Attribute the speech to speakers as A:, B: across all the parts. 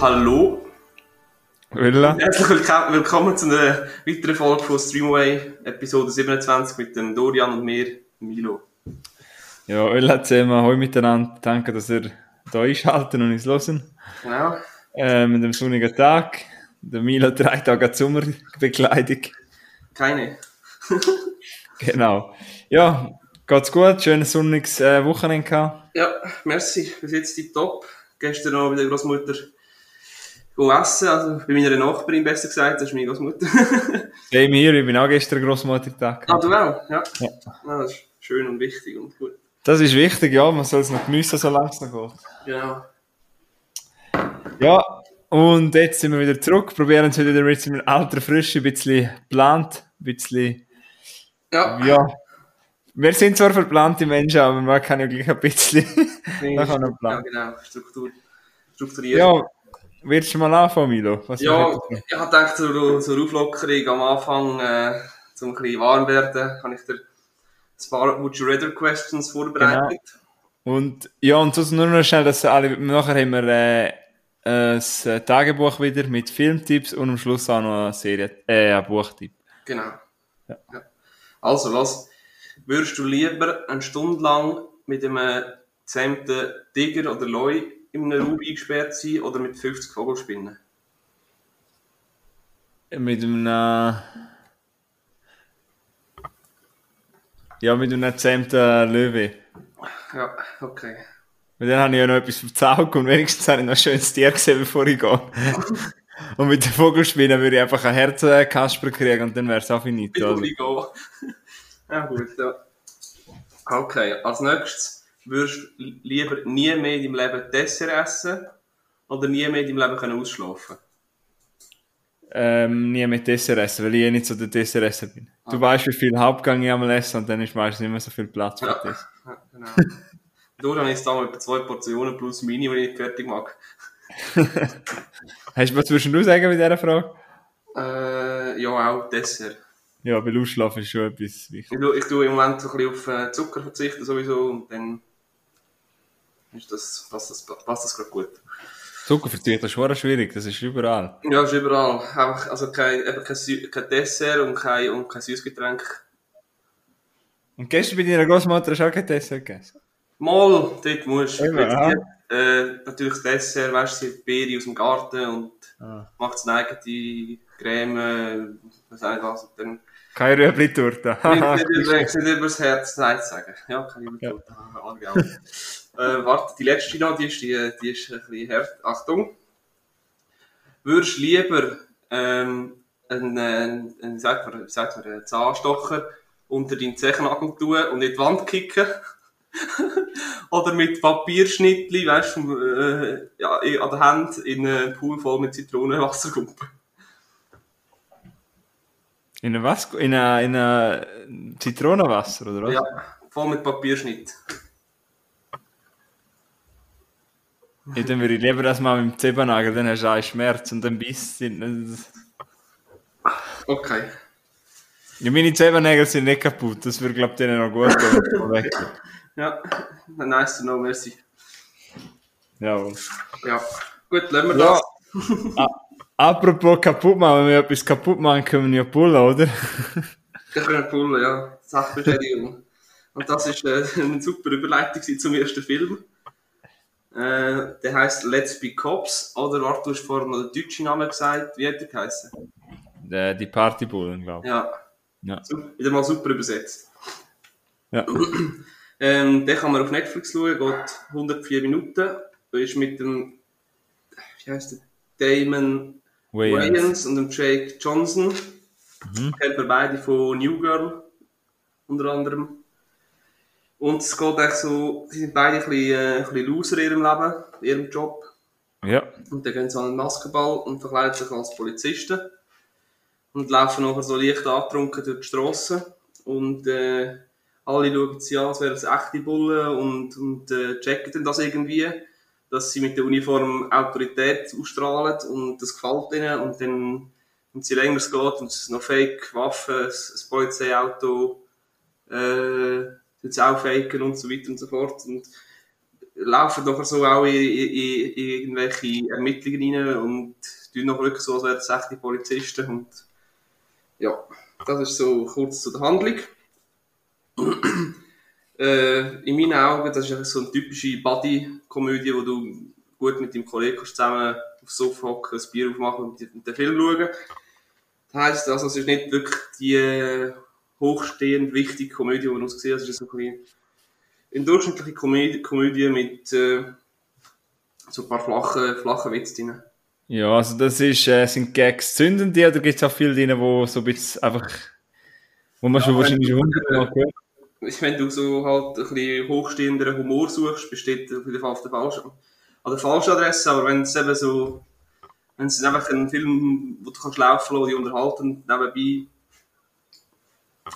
A: Hallo.
B: Willa.
A: Herzlich willkommen, zu einer weiteren Folge von Streamaway, Episode 27 mit dem Dorian und mir, Milo.
B: Ja, Willa zusammen, heute miteinander. Danke, dass ihr da einschalten und uns hören.
A: Genau.
B: Äh, mit dem sonnigen Tag. Der Milo drei Tage Sommerbekleidung.
A: Keine.
B: Genau. Ja, geht's gut? Schönes sonniges äh, Wochenende gehabt.
A: Ja, merci. Bis jetzt top. Gestern noch bei der Großmutter essen, also bei meiner Nachbarin besser gesagt, das ist meine Großmutter.
B: Same hier, ich bin auch gestern Großmuttertag.
A: ah, du auch? Ja.
B: Ja.
A: Ah, das ist schön und wichtig und gut.
B: Das ist wichtig, ja, man soll es noch geniessen, solange es noch geht.
A: Genau.
B: Ja, und jetzt sind wir wieder zurück, probieren es wieder mit einem alter Frische, ein bisschen geplant, ein bisschen,
A: Ja.
B: ja. Wir sind zwar verplante Menschen, aber man kann ja gleich ein bisschen nach einem
A: ja, genau. Struktur. Strukturiert.
B: Ja, willst du mal anfangen, Milo? Was
A: Ja, ich habe gedacht, zur, zur Auflockerung am Anfang, äh, zum ein bisschen warm werden, habe ich dir ein paar Would You Rather Questions vorbereitet.
B: Und ja, und sonst nur noch schnell, dass alle, nachher haben wir äh, ein Tagebuch wieder mit Filmtipps und am Schluss auch noch eine Serie, äh, ein Buchtipp.
A: Genau.
B: Ja.
A: Ja. Also, was würdest du lieber eine Stunde lang mit einem gezähmten Tiger oder Leu in einem Raum eingesperrt sein oder mit 50 Vogelspinnen?
B: Mit einem, ja, mit einem zähmten Löwe.
A: Ja, okay.
B: Weil dann habe ich ja noch etwas verzaugt und wenigstens habe ich noch ein schönes Tier gesehen, bevor ich gehe. und mit den Vogelspinnen würde ich einfach ein Herzenkasper kriegen und dann wäre es auch finito.
A: Bevor ich gehe. ja, gut, ja. Okay, als nächstes würdest du lieber nie mehr in deinem Leben Dessert essen oder nie mehr in deinem Leben können ausschlafen
B: Ähm, nie mit Dessert essen, weil ich eh nicht so der Dessertesser bin. Du
A: Ah.
B: weißt, wie viel Hauptgang ich einmal esse und dann ist meistens nicht mehr so viel Platz für
A: Ja.
B: das.
A: Ja, genau. Du, dann ist da mal etwa zwei Portionen plus Mini, die ich fertig mag.
B: Hast du was zwischendurch sagen mit dieser Frage?
A: Äh, ja, auch Dessert.
B: Ja, weil Ausschlafen ist schon etwas wichtig.
A: Ich, tu- ich tue im Moment so ein bisschen auf äh, Zucker verzichten sowieso und dann ist das, passt das, passt das gerade gut.
B: Zuckerverzicht ist schon schwierig, das ist überall.
A: Ja, ist überall. Einfach, also kein, eben kein, kein Dessert und kein, und kein Süßgetränk.
B: Und gestern bei deiner Großmutter hast du auch kein Dessert gegessen?
A: Mal, dort musst du.
B: Ja.
A: äh, natürlich das Dessert, weißt du, sie hat Beere aus dem Garten und
B: Ah.
A: macht seine eigene Creme, was auch was. Und dann
B: Keine Rüebli-Torte.
A: nicht, nicht, über- nicht übers Herz Nein sagen. Ja, kann ich
B: Ja.
A: äh, Warte, die letzte noch, die ist, die, die ist ein bisschen hart. Achtung. Würdest du lieber ähm, einen, einen, einen, wie sagt man, sagt man, einen Zahnstocher unter deinen Zechennagel tun und in die Wand kicken? Oder mit Papierschnittli, weißt du, äh, ja, an der Hand in einen Pool voll mit Zitronenwasserkumpen?
B: In ein was? In ein, in ein Zitronenwasser, oder was?
A: Ja, voll mit Papierschnitt.
B: Ja, dann würde ich lieber das mal mit dem Zebennagel, dann hast du einen Schmerz und dann Biss. sind-
A: Okay.
B: Ja, meine Zebennägel sind nicht kaputt, das würde, glaube ich, denen noch gut gehen.
A: Ja, nice to know, merci.
B: Jawohl.
A: Ja, gut, lassen wir
B: Ja.
A: das.
B: Apropos kaputt machen, wenn wir etwas kaputt machen, können wir ja pullen, oder?
A: Wir können pullen, ja. Sachbeschädigung. Und das ist äh, eine super Überleitung zum ersten Film. Äh, der heißt Let's Be Cops. Oder warte, du hast vorhin noch den deutschen Namen gesagt. Wie hat der geheißen?
B: Die, die Partybullen, glaube ich.
A: Ja,
B: Ja.
A: super, wieder mal super übersetzt.
B: Ja.
A: Ähm, den kann man auf Netflix schauen, geht 104 Minuten. Ist mit dem, wie heißt der? Damon
B: Wayans.
A: Wayans und dem Jake Johnson. Kennt man beide von New Girl, unter anderem. Und es geht echt so, sie sind beide ein bisschen, äh, ein bisschen loser in ihrem Leben, in ihrem Job.
B: Ja.
A: Und dann gehen sie an einen Basketball und verkleiden sich als Polizisten. Und laufen nachher so leicht angetrunken durch die Strassen. Und äh, alle schauen sie an, als wären es echte Bullen und, und äh, checken dann das irgendwie, dass sie mit der Uniform Autorität ausstrahlen und das gefällt ihnen. Und dann, wenn sie länger es geht und es noch Fake Waffen, ein, ein Polizeiauto, äh, jetzt auch faken und so weiter und so fort. Und laufen nachher so auch in, in, in irgendwelche Ermittlungen rein und tun noch wirklich so, als wären es echte Polizisten. Und ja, das ist so kurz zu der Handlung. äh, in meinen Augen, das ist so eine typische Buddy-Komödie, wo du gut mit deinem Kollegen zusammen aufs Sofa hocken, ein Bier aufmachen und den Film schauen. Das heisst, also, es ist nicht wirklich die hochstehend wichtige Komödie, die wir uns gesehen haben. Es ist so ein bisschen eine durchschnittliche Komödie, Komödie mit äh, so ein paar flachen, flachen Witzen drin.
B: Ja, also das ist, äh, sind Gags zündend, oder gibt es auch viele drin, wo so ein bisschen einfach, wo man ja, schon wahrscheinlich hundertmal gehört
A: wenn du so halt ein bisschen hochstehenderen Humor suchst, besteht auf jeden Fall auf der falschen, an der falschen Adresse, aber wenn es eben so, wenn es einfach ein Film, wo du kannst laufen lassen, die unterhalten, nebenbei,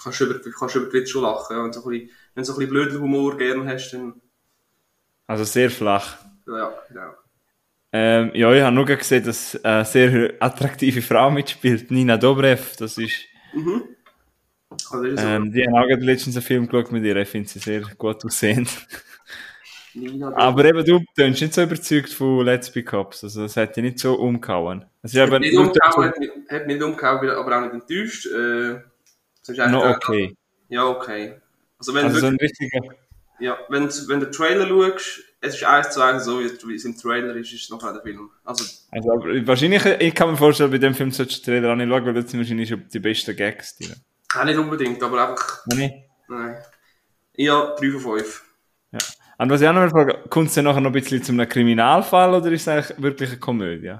A: kannst du über, kannst über die Witze schon lachen, wenn, du so ein bisschen, wenn so ein bisschen blöden Humor gerne hast, dann...
B: Also sehr flach.
A: Ja, genau.
B: Ähm, ja, ich habe nur gesehen, dass eine sehr attraktive Frau mitspielt, Nina Dobrev, das ist... Mhm. Also ist ähm, die haben auch letztens einen Film geschaut mit ihr, ich finde sie sehr gut aussehend. aber eben, du bist nicht so überzeugt von Let's Be Cops, also das hat dich nicht so umgehauen.
A: Es hat, nicht umgehauen hat, hat mich nicht umgehauen, aber auch nicht enttäuscht. Äh,
B: no, okay.
A: Ja, okay.
B: Also wenn also so ein richtiger...
A: Ja, wenn, wenn du den Trailer schaust, es ist eins zu eins so, wie es im Trailer ist, ist es noch der Film. Also,
B: also wahrscheinlich, ich kann mir vorstellen, bei dem Film solltest du den Trailer auch nicht schauen, weil das sind wahrscheinlich die besten Gags drin.
A: Ja, nicht unbedingt, aber einfach.
B: Nein.
A: Nein. Ja, 3 von 5.
B: Ja. Und was ich auch noch mal frage, kommt es dann nachher noch ein bisschen zu einem Kriminalfall oder ist es eigentlich wirklich eine Komödie?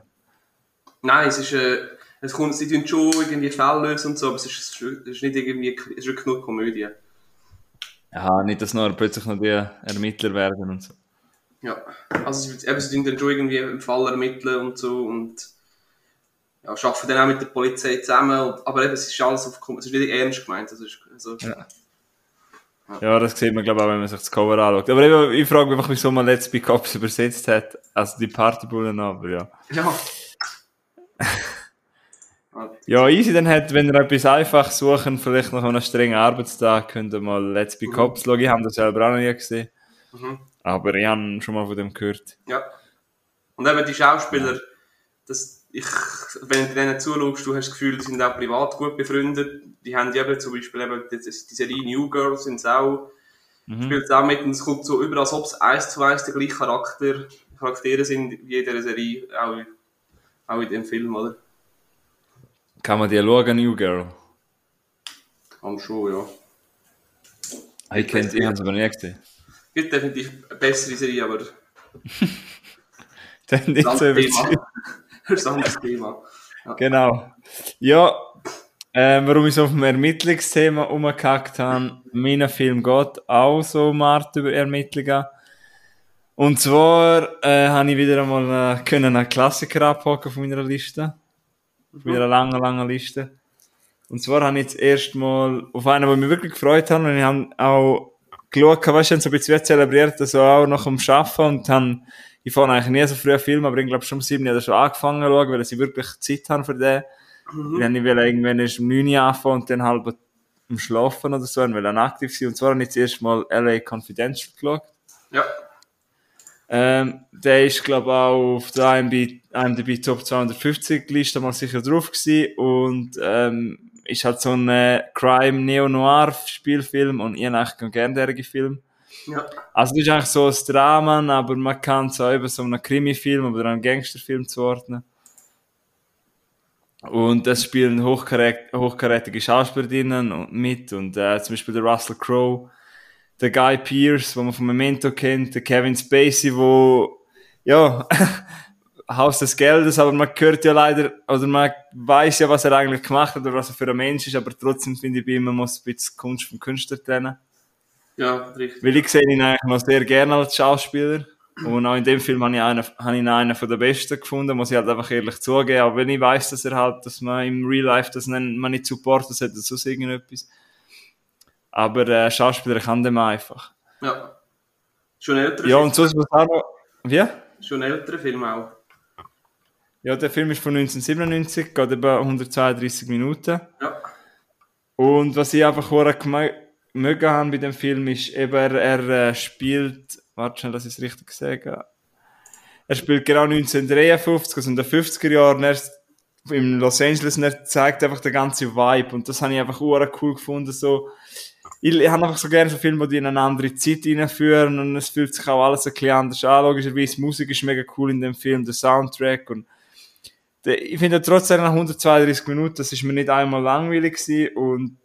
A: Nein, es ist, äh, es kommt, sie tun schon irgendwie Fälle lösen und so, aber es ist, es ist nicht irgendwie, es ist wirklich nur Komödie.
B: Ja, nicht, dass noch plötzlich noch die Ermittler werden und so.
A: Ja, also eben, sie tun dann schon irgendwie einen Fall ermitteln und so und ja, arbeiten dann auch mit der Polizei zusammen, und, aber eben, es ist alles auf, es ist nicht ernst gemeint. Also, also,
B: ja. Ja. das sieht man, glaube ich, auch, wenn man sich das Cover anschaut. Aber eben, ich frage mich wieso man Let's Be Cops übersetzt hat. Also die Partybullen, aber ja.
A: Ja.
B: ja, easy, dann hat, wenn ihr etwas einfach suchen, vielleicht noch einen strengen Arbeitstag, könnt ihr mal Let's Be mhm. Cops schauen. Ich habe das selber auch noch nie gesehen. Mhm. Aber ich habe schon mal von dem gehört.
A: Ja. Und eben die Schauspieler, das, ich, wenn du denen zuschaust, du hast das Gefühl, die sind auch privat gut befreundet. Die haben eben zum Beispiel eben die, die Serie New Girls sind auch, mhm. spielt auch mit und es kommt so über, als ob es eins zu eins die gleichen Charakter, Charaktere sind wie in dieser Serie, auch, auch in dem Film, oder?
B: Kann man die schauen, New Girl?
A: Kann schon, ja.
B: Ich kenne sie, ich habe es aber nie gesehen.
A: Gibt definitiv eine bessere Serie, aber...
B: Dann nicht so überzeugt.
A: das ist ein anderes Thema.
B: Ja. Genau. Ja, äh, warum ich so auf dem Ermittlungsthema umgehackt habe, mein Film geht auch so Mart über Ermittlungen. Und zwar äh, habe ich wieder einmal äh, können einen Klassiker abhaken von meiner Liste. Von meiner langen, langen Liste. Und zwar habe ich jetzt erstmal auf einen, der mich wirklich gefreut hat, und ich habe auch geschaut, weißt du, so ein bisschen zelebriert, also auch nach dem Arbeiten und habe ich fahre eigentlich nie so früh Film, aber ich glaube schon um sieben Jahre schon angefangen zu schauen, weil sie wirklich Zeit haben für den. Mhm. Dann ich will irgendwann erst um neun Uhr anfangen und dann halb am Schlafen oder so, und will dann aktiv sein. Und zwar habe ich zuerst mal LA Confidential geschaut.
A: Ja.
B: Ähm, der ist, glaube ich, auch auf der IMDb, IMDb Top 250 Liste mal sicher drauf gewesen und ähm, ist halt so ein äh, Crime Neo-Noir Spielfilm und ich eigentlich gerne derige Film.
A: Ja.
B: Also, das ist eigentlich so ein Drama, aber man kann es auch eben so einen Krimi-Film oder einen Gangsterfilm zuordnen. Und es spielen hochkarätige Schauspielerinnen mit und äh, zum Beispiel der Russell Crowe, der Guy Pearce, den man vom Memento kennt, der Kevin Spacey, wo ja Haus des Geldes, aber man hört ja leider oder man weiß ja, was er eigentlich gemacht hat oder was er für ein Mensch ist, aber trotzdem finde ich, man muss ein bisschen Kunst vom Künstler trennen.
A: Ja, richtig.
B: Weil ich sehe ihn eigentlich noch sehr gerne als Schauspieler. Und auch in dem Film habe ich einen, habe ihn einen von den Besten gefunden, muss ich halt einfach ehrlich zugeben. Aber wenn ich weiß, dass er halt, dass man im Real Life das man nicht supportet, das sonst irgendetwas. Aber äh, Schauspieler kann dem einfach.
A: Ja. Schon ältere
B: Ja, und sonst was auch noch. Wie?
A: Schon ältere Film auch.
B: Ja, der Film ist von 1997, geht über 132 Minuten.
A: Ja.
B: Und was ich einfach mögen haben bei dem Film ist eben, er, er äh, spielt warte schnell, dass ich es richtig sage. Er spielt genau 1953, also in den 50er Jahren, er ist in Los Angeles und er zeigt einfach den ganzen Vibe und das habe ich einfach cool gefunden, so. Ich, ich habe einfach so gerne so Filme, die in eine andere Zeit reinführen und es fühlt sich auch alles ein bisschen anders an. Logischerweise, die Musik ist mega cool in dem Film, der Soundtrack und der, ich finde trotzdem nach 132 Minuten, das ist mir nicht einmal langweilig gewesen und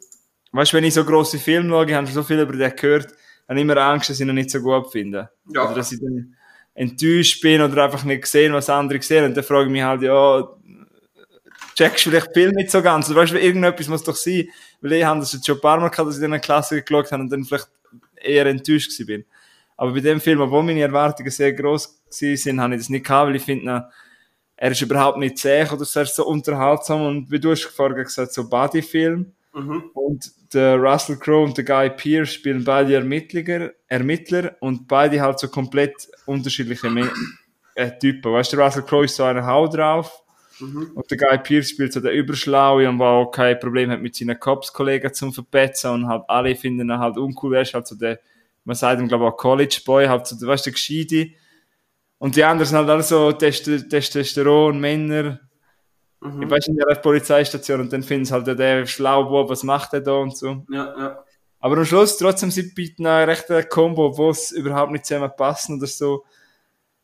B: weißt, wenn ich so grosse Filme schaue, ich habe so viel über den gehört, habe ich immer Angst, dass ich ihn nicht so gut finde.
A: Ja.
B: Oder dass ich dann enttäuscht bin oder einfach nicht gesehen, was andere sehen und dann frage ich mich halt, ja, checkst vielleicht Film nicht so ganz. Oder weißt du, irgendetwas muss doch sein. Weil ich habe das jetzt schon ein paar Mal gehabt, dass ich in einer Klasse geschaut habe und dann vielleicht eher enttäuscht bin. Aber bei dem Film, obwohl meine Erwartungen sehr groß sind, habe ich das nicht gehabt, weil ich finde, er ist überhaupt nicht zäh oder so, er ist so unterhaltsam und wie du hast vorher gesagt, so Bodyfilm.
A: Mhm.
B: Und der Russell Crowe und der Guy Pearce spielen beide Ermittler, Ermittler und beide halt so komplett unterschiedliche Me äh, Typen. Weißt du, der Russell Crowe ist so eine Haut drauf
A: Mhm.
B: und der Guy Pearce spielt so der Überschlaue und der auch kein Problem hat mit seinen Cops-Kollegen zum Verpetzen und halt alle finden ihn halt uncool. Er ist halt so der, man sagt ihm glaube ich auch College Boy, halt so, der, weißt du, der Gescheite. Und die anderen sind halt alle so Test Testosteron, Männer.
A: Mhm.
B: Ich weiß in der Polizeistation und dann finden sie halt der schlaue Bub, was macht er da und so.
A: Ja, ja.
B: Aber am Schluss trotzdem sie bieten eine rechte Combo, wo es überhaupt nicht zusammen passen oder so.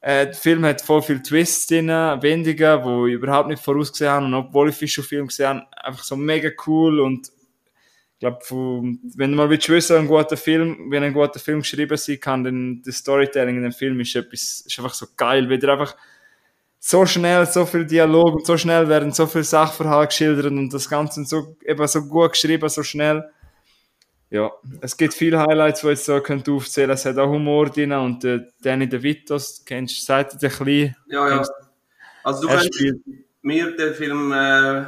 B: Äh, der Film hat voll viele Twists drin, Wendungen, die ich überhaupt nicht vorausgesehen habe. Und obwohl ich schon Film gesehen habe, einfach so mega cool. Und ich glaube, wenn du mal willst wissen, ein guter Film, wenn ein guter Film geschrieben sein kann, dann das Storytelling in dem Film ist etwas, ist einfach so geil, weil der einfach so schnell, so viel Dialog und so schnell werden so viele Sachverhalte geschildert und das Ganze so, eben so gut geschrieben, so schnell. Ja, es gibt viele Highlights, die ich jetzt so könnte aufzählen. Es hat auch Humor drin und äh, Danny DeVitos, kennst du, er ein bisschen.
A: Ja, ja. Also du kannst mir den Film äh,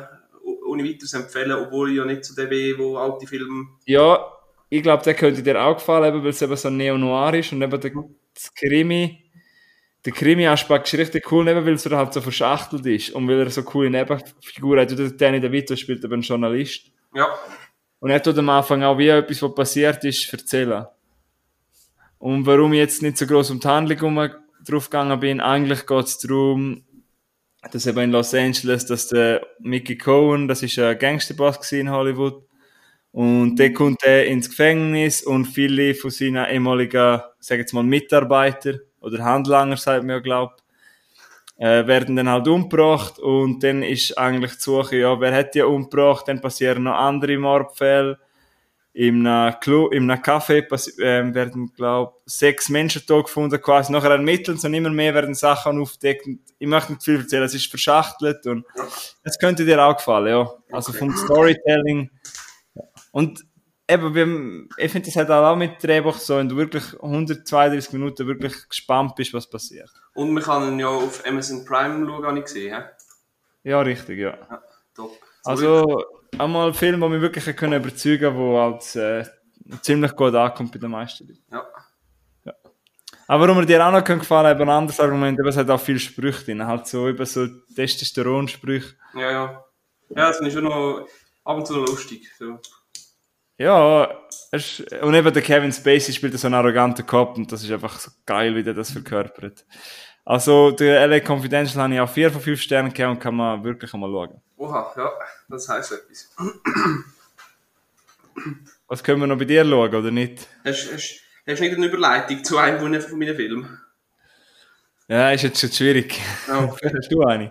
A: ohne weiteres empfehlen, obwohl ich ja nicht zu dem bin, wo alte Filme...
B: ja, ich glaube, der könnte dir auch gefallen, eben, weil es eben so neo-noir ist und eben der, das Krimi, der Krimi-Aspekt ist richtig cool, eben weil es halt so verschachtelt ist und weil er so coole Nebenfiguren hat. Und der Danny DeVito spielt eben einen Journalist.
A: Ja,
B: Und er tut am Anfang auch wie etwas, was passiert ist, erzählen. Und warum ich jetzt nicht so groß um die Handlung drauf gegangen bin, eigentlich geht es darum, dass eben in Los Angeles, dass der Mickey Cohen, das ist ein Gangsterboss in Hollywood, und der kommt er ins Gefängnis und viele von seinen ehemaligen, sag jetzt mal, Mitarbeiter oder Handlanger, sagt man ja, glaubt, äh, werden dann halt umgebracht und dann ist eigentlich die Suche, ja, wer hat die umgebracht, dann passieren noch andere Mordfälle. Im Club, im Café ähm, werden, glaub, sechs Menschen tot gefunden, quasi. Nachher ermitteln sie und immer mehr werden Sachen aufgedeckt. Ich möchte nicht viel erzählen, es ist verschachtelt und es könnte dir auch gefallen, ja. Also vom Storytelling. Und eben, wir- ich finde, das hat auch mit Drehbuch so, wenn du wirklich 132 Minuten wirklich gespannt bist, was passiert.
A: und man kann ihn ja auf Amazon Prime schauen, habe ich gesehen. He?
B: Ja, richtig, ja.
A: Ja, top.
B: Also, einmal ein Film, der mich wirklich hat können überzeugen konnte, der halt, äh, ziemlich gut ankommt bei den meisten Leuten.
A: Ja.
B: Aber warum mir dir auch noch können gefallen eben ein anderes Argument, eben, es hat auch viele Sprüche drin, halt so, eben so Testosteronsprüche.
A: Ja, ja. Ja, das ich schon noch ab und zu lustig. So.
B: Ja, ist, und eben der Kevin Spacey spielt so einen arroganten Kopf und das ist einfach so geil, wie der das verkörpert. Also, der LA Confidential habe ich auch 4 von 5 Sternen gegeben und kann man wirklich einmal schauen.
A: Oha, ja, das heisst etwas.
B: Was können wir noch bei dir schauen, oder nicht?
A: Hast, hast, hast du nicht eine Überleitung zu einem von meinen- Filmen?
B: Ja, ist jetzt schon schwierig.
A: Ja.
B: Hast du eine?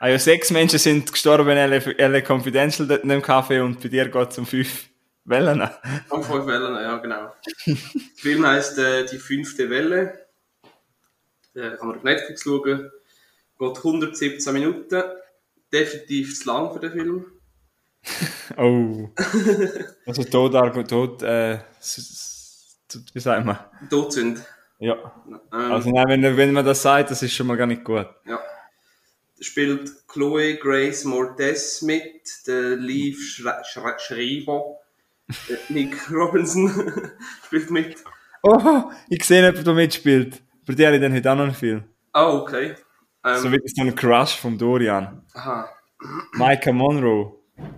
B: Ja, sechs Menschen sind gestorben LA, LA Confidential dort in dem Café und bei dir geht es um fünf Wellen.
A: Am fünf Wellen, ja, genau. Der Film heisst äh, Die fünfte Welle. Äh, kann man auf Netflix schauen. Geht 117 Minuten. Definitiv zu lang für den Film.
B: Oh. Also tot, Argo- tot, äh, wie sagt man?
A: Todsünde.
B: Ja.
A: Ähm,
B: Also nein, wenn, wenn man das sagt, das ist schon mal gar nicht gut.
A: ja. Spielt Chloe Grace Mortez mit, der Leaf Schre Schre Schreiber, Nick Robinson spielt mit.
B: Oh, ich sehe jemanden, der mitspielt. Bei dir habe ich dann heute auch noch einen Film.
A: Ah, okay. Ähm,
B: So wie so ein Crush vom Dorian.
A: aha.
B: Micah Monroe.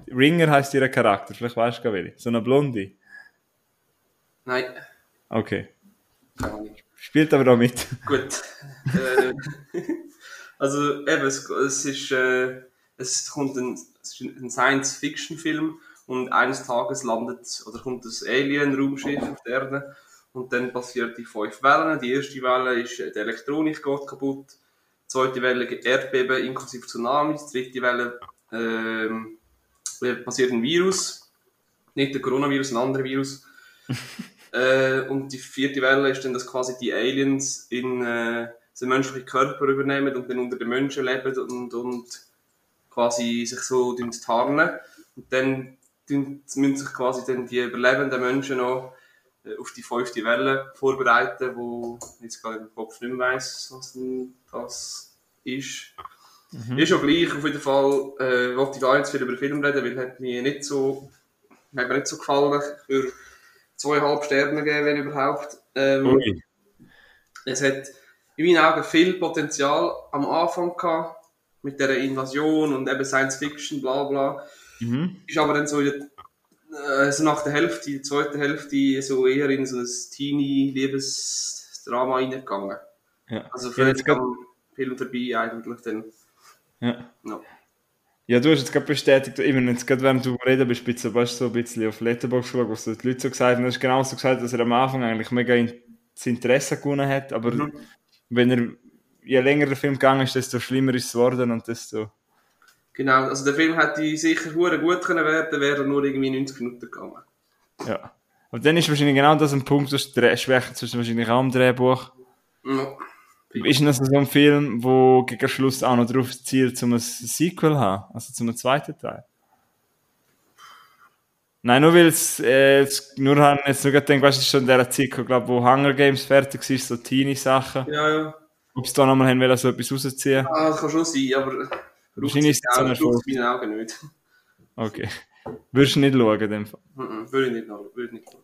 B: Ringer heißt ihr Charakter, vielleicht weißt du gar welche. So eine Blondie.
A: Nein.
B: Okay. Spielt aber da mit.
A: Gut. äh, also eben, es, es ist, äh, es kommt ein, es ist ein Science-Fiction-Film und eines Tages landet oder kommt das Alien-Raumschiff auf der Erde und dann passiert die fünf Wellen. Die erste Welle ist, äh, die Elektronik geht kaputt. Die zweite Welle Erdbeben inklusive Tsunamis. Die dritte Welle ähm, passiert ein Virus. Nicht der Coronavirus, ein anderer Virus. äh, und die vierte Welle ist dann, dass quasi die Aliens in äh, den menschlichen Körper übernehmen und dann unter den Menschen leben und, und quasi sich so tarnen. Und dann müssen sich quasi dann die überlebenden Menschen noch äh, auf die fünfte Welle vorbereiten, wo ich jetzt gerade im Kopf nicht mehr weiss, was das ist. Mhm. Ist auch gleich, auf jeden Fall äh, wollte ich gar nicht viel über den Film reden, weil hat mir nicht so, hat mir nicht so gefallen. Ich würde zweieinhalb Sterne geben, wenn überhaupt. Ähm, es hat in meinen Augen viel Potenzial am Anfang gehabt, mit der Invasion und eben Science Fiction, bla bla. Mhm. Ist aber dann so in der also nach der Hälfte, die zweite Hälfte, so eher in so ein Teenie-Liebesdrama reingegangen. Ja. Also völlig ja, am Film vorbei eigentlich dann.
B: Ja. ja. Ja, du hast jetzt gerade bestätigt, eben jetzt gerade während du reden bist, bist du so ein bisschen auf Letterboxd geschaut, was die Leute so gesagt haben. Du hast genau so gesagt, dass er am Anfang eigentlich mega das Interesse gewonnen hat, aber mhm. Wenn er, je länger der Film gegangen ist, desto schlimmer ist es geworden und desto
A: Genau, also der Film hätte sicher hure gut können werden, wäre er nur irgendwie 90 Minuten gegangen.
B: Ja. Und dann ist wahrscheinlich genau das ein Punkt, das Schwäche zwischen wahrscheinlich auch im Drehbuch. Ja. Ist das so ein Film, wo gegen Schluss auch noch darauf zielt, zum ein Sequel zu haben? Also zum zweiten Teil? Nein, nur weil es, äh, nur haben jetzt nur gedacht, weißt du, schon in dieser Zeit, glaub, wo Hunger Games fertig ist, so Teenie-Sachen.
A: Ja, ja.
B: Ob es da nochmal haben wollen, so etwas rausziehen?
A: Ah, das kann schon sein, aber
B: Wahrscheinlich ist es so eine
A: Schuld. meinen Augen nicht.
B: Okay. Würdest du nicht schauen, in dem Fall?
A: Mm würde ich nicht, würde nicht schauen.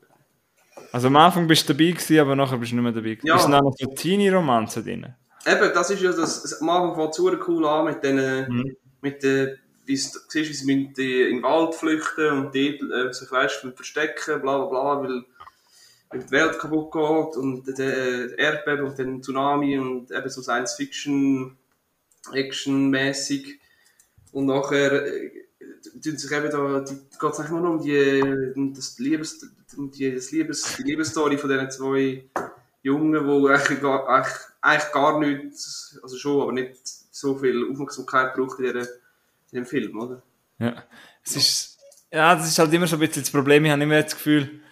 B: Also am Anfang bist du dabei gewesen, aber nachher bist du nicht mehr dabei gewesen. Ja. Ist noch so Teenie-Romanzen drin?
A: Eben, das ist ja das, am Anfang fängt es cool an mit den, mhm. mit den, wie du siehst, wie sie in den Wald flüchten und dort äh, sich, weißt, verstecken, bla bla bla, weil, die Welt kaputt geht und der Erdbeben und den Tsunami und eben so Science-Fiction, Action-mäßig. Und nachher äh, tun sich eben da, geht es eigentlich nur um die, das Liebes, um die, das Liebes, die Liebesstory von diesen zwei Jungen, die eigentlich gar, eigentlich, eigentlich gar nichts, also schon, aber nicht so viel Aufmerksamkeit braucht in, dieser, in dem Film, oder?
B: Ja, es ist, ja, das ist halt immer so ein bisschen das Problem. Ich habe immer das Gefühl,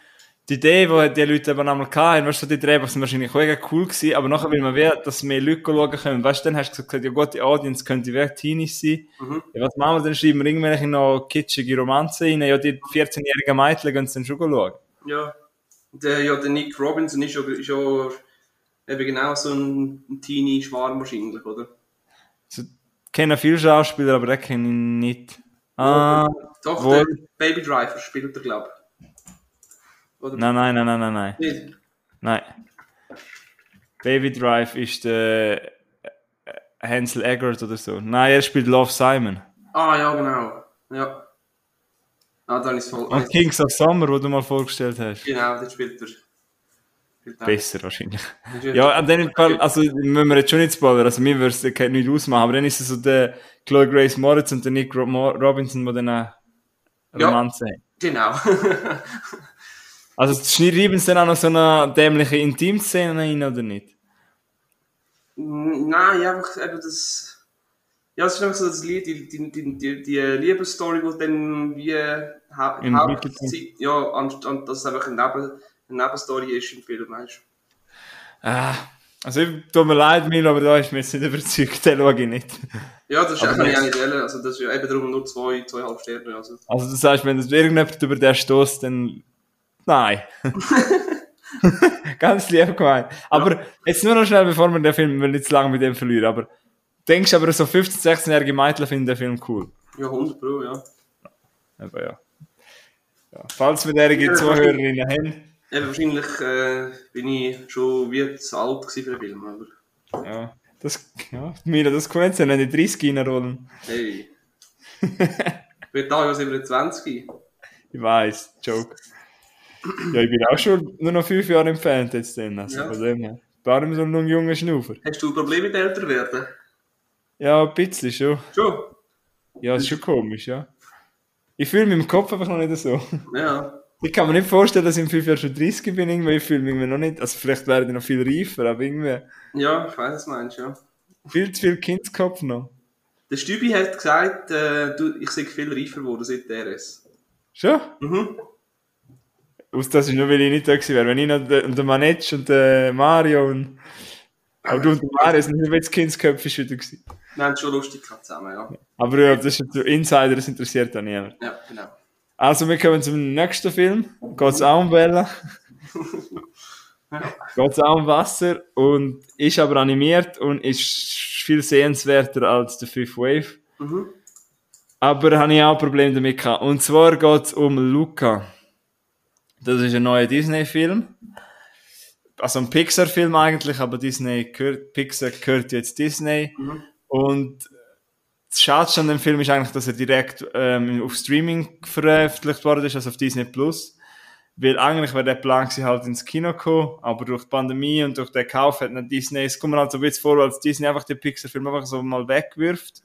B: die Idee, die die Leute aber einmal hatten, weißt du, die Drehbuch sind wahrscheinlich auch cool gewesen, aber nachher will man wieder, dass mehr Leute schauen können. Weißt du, dann hast du gesagt, ja gut, die Audience könnte wirklich Teenies sein. Mhm. Ja, was machen wir dann? Schreiben wir irgendwelche noch kitschige Romanzen rein? Ja, die 14-jährigen Mädchen können es dann schon schauen.
A: Ja. Der, ja, der Nick Robinson ist ja, ist ja eben genau so ein, ein Teenie-Schwarm wahrscheinlich, oder?
B: Ich kenne viele Schauspieler, aber den kenne ich nicht.
A: Ah, Doch, wo? der Baby Driver spielt er, glaube ich.
B: Nein, nein, nein, nein, nein, nein. Nicht? Nein. Baby Drive ist der äh, Hansel Eggert oder so. Nein, er spielt Love Simon.
A: Ah, ja, genau. Ja. Ah, dann ist voll.
B: Und Kings of Summer, wo du mal vorgestellt hast.
A: Genau, das spielt er.
B: Besser wahrscheinlich. ja, an dem Fall, also müssen wir jetzt schon nicht spoilern, also mir würde es nicht ausmachen, aber dann ist es so der Chloe Grace Moritz und der Nick Robinson, die dann eine Romanze
A: ja, haben. Genau.
B: Also schreiben sie dann auch noch so eine dämliche Intimszene rein, oder nicht?
A: Nein, einfach eben das... Ja, es ist einfach so das Lied, die, die, die, die, die Liebesstory, die dann wie Hauptzeit... Ja, anstatt dass es einfach eine, Neben, Nebenstory ist im Film, weißt
B: du. Ah... Also, tut mir leid, Mil, aber da ist mir jetzt nicht überzeugt, den schaue ich nicht.
A: Ja, das ist auch nicht wählen. Also, das ist eben darum nur zwei, zweieinhalb Sterne. Also.
B: also, du sagst, wenn das irgendjemand über den stößt, dann Nein. Ganz lieb gemeint. Aber ja. jetzt nur noch schnell, bevor wir den Film nicht zu lange mit dem verlieren. Aber denkst du aber, so 15-, 16-jährige Mädchen finden den Film cool?
A: Ja, 100 Pro, ja.
B: Aber ja. ja. Falls wir derige ja, Zuhörerinnen haben.
A: Ja, wahrscheinlich äh, bin ich schon wie zu alt für den Film. Aber...
B: Ja, das, ja, Mira, das könnte ja nicht 30 reinrollen.
A: Hey. ich bin da ja 27.
B: Ich weiß, Joke. Ja, ich bin auch schon nur noch fünf Jahre entfernt jetzt dann. Also
A: Ja.
B: von dem her. Warum so ein junger Schnaufer?
A: Hast du Probleme mit älter werden?
B: Ja, ein bisschen schon.
A: Schon?
B: Ja, ist schon komisch, ja. Ich fühle mich im Kopf einfach noch nicht so.
A: Ja.
B: Ich kann mir nicht vorstellen, dass ich in fünf Jahren schon 30 bin, irgendwie. Ich fühle mich noch nicht, also vielleicht werde ich noch viel reifer, aber irgendwie
A: Ja, ich weiß, was du meinst, ja.
B: viel zu viel Kindskopf noch.
A: Der Stübi hat gesagt, äh, du, ich sei viel reifer geworden seit der RS.
B: Schon?
A: Mhm.
B: Aus das ist nur, weil ich nicht da gewesen wäre. Wenn ich noch der, und der Manetsch und der Mario und. Aber du und der Mario sind nicht jetzt Kindsköpfe wieder gewesen.
A: Wir haben schon lustig gehabt zusammen, ja.
B: Aber ja, das ist so Insider, das interessiert auch niemand.
A: Ja, genau.
B: Also, wir kommen zum nächsten Film. Geht's auch um Bella. Geht's auch um Wasser und ist aber animiert und ist viel sehenswerter als der Fifth Wave.
A: Mhm.
B: Aber habe ich auch ein Problem damit gehabt. Und zwar geht's um Luca. Das ist ein neuer Disney-Film. Also ein Pixar-Film eigentlich, aber Disney gehört, Pixar gehört jetzt Disney.
A: Mhm.
B: Und das Schadste an dem Film ist eigentlich, dass er direkt ähm, auf Streaming veröffentlicht worden ist, also auf Disney Plus. Weil eigentlich wäre der Plan gewesen, halt ins Kino kommen, aber durch die Pandemie und durch den Kauf hat dann Disney, es kommt mir halt so ein bisschen vor, als Disney einfach den Pixar-Film einfach so mal wegwirft.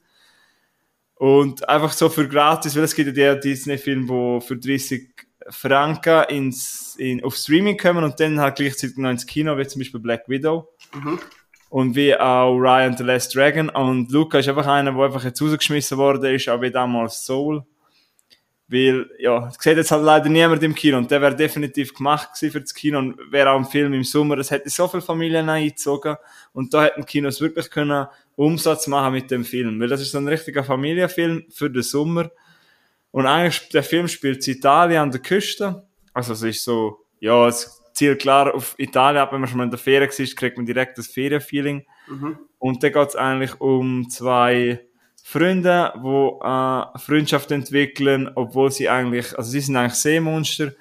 B: Und einfach so für gratis, weil es gibt ja die Disney-Filme, die für 30 Franken ins, in, auf Streaming kommen und dann halt gleichzeitig noch ins Kino, wie zum Beispiel Black Widow.
A: Mhm.
B: Und wie auch Ryan the Last Dragon. Und Luca ist einfach einer, der einfach jetzt rausgeschmissen worden ist, auch wie damals Soul. Weil, ja, es sieht jetzt halt leider niemand im Kino. Und der wäre definitiv gemacht gewesen für das Kino und wäre auch ein Film im Sommer. Es hätte so viele Familien eingezogen. Und da hätten Kinos wirklich können Umsatz machen mit dem Film. Weil das ist so ein richtiger Familienfilm für den Sommer. Und eigentlich, der Film spielt in Italien an der Küste. Also es ist so, ja, es zielt klar auf Italien ab. Wenn man schon mal in der Ferien war, kriegt man direkt das Ferienfeeling.
A: Mhm.
B: Und da geht es eigentlich um zwei Freunde, die äh, Freundschaft entwickeln, obwohl sie eigentlich, also sie sind eigentlich Seemonster.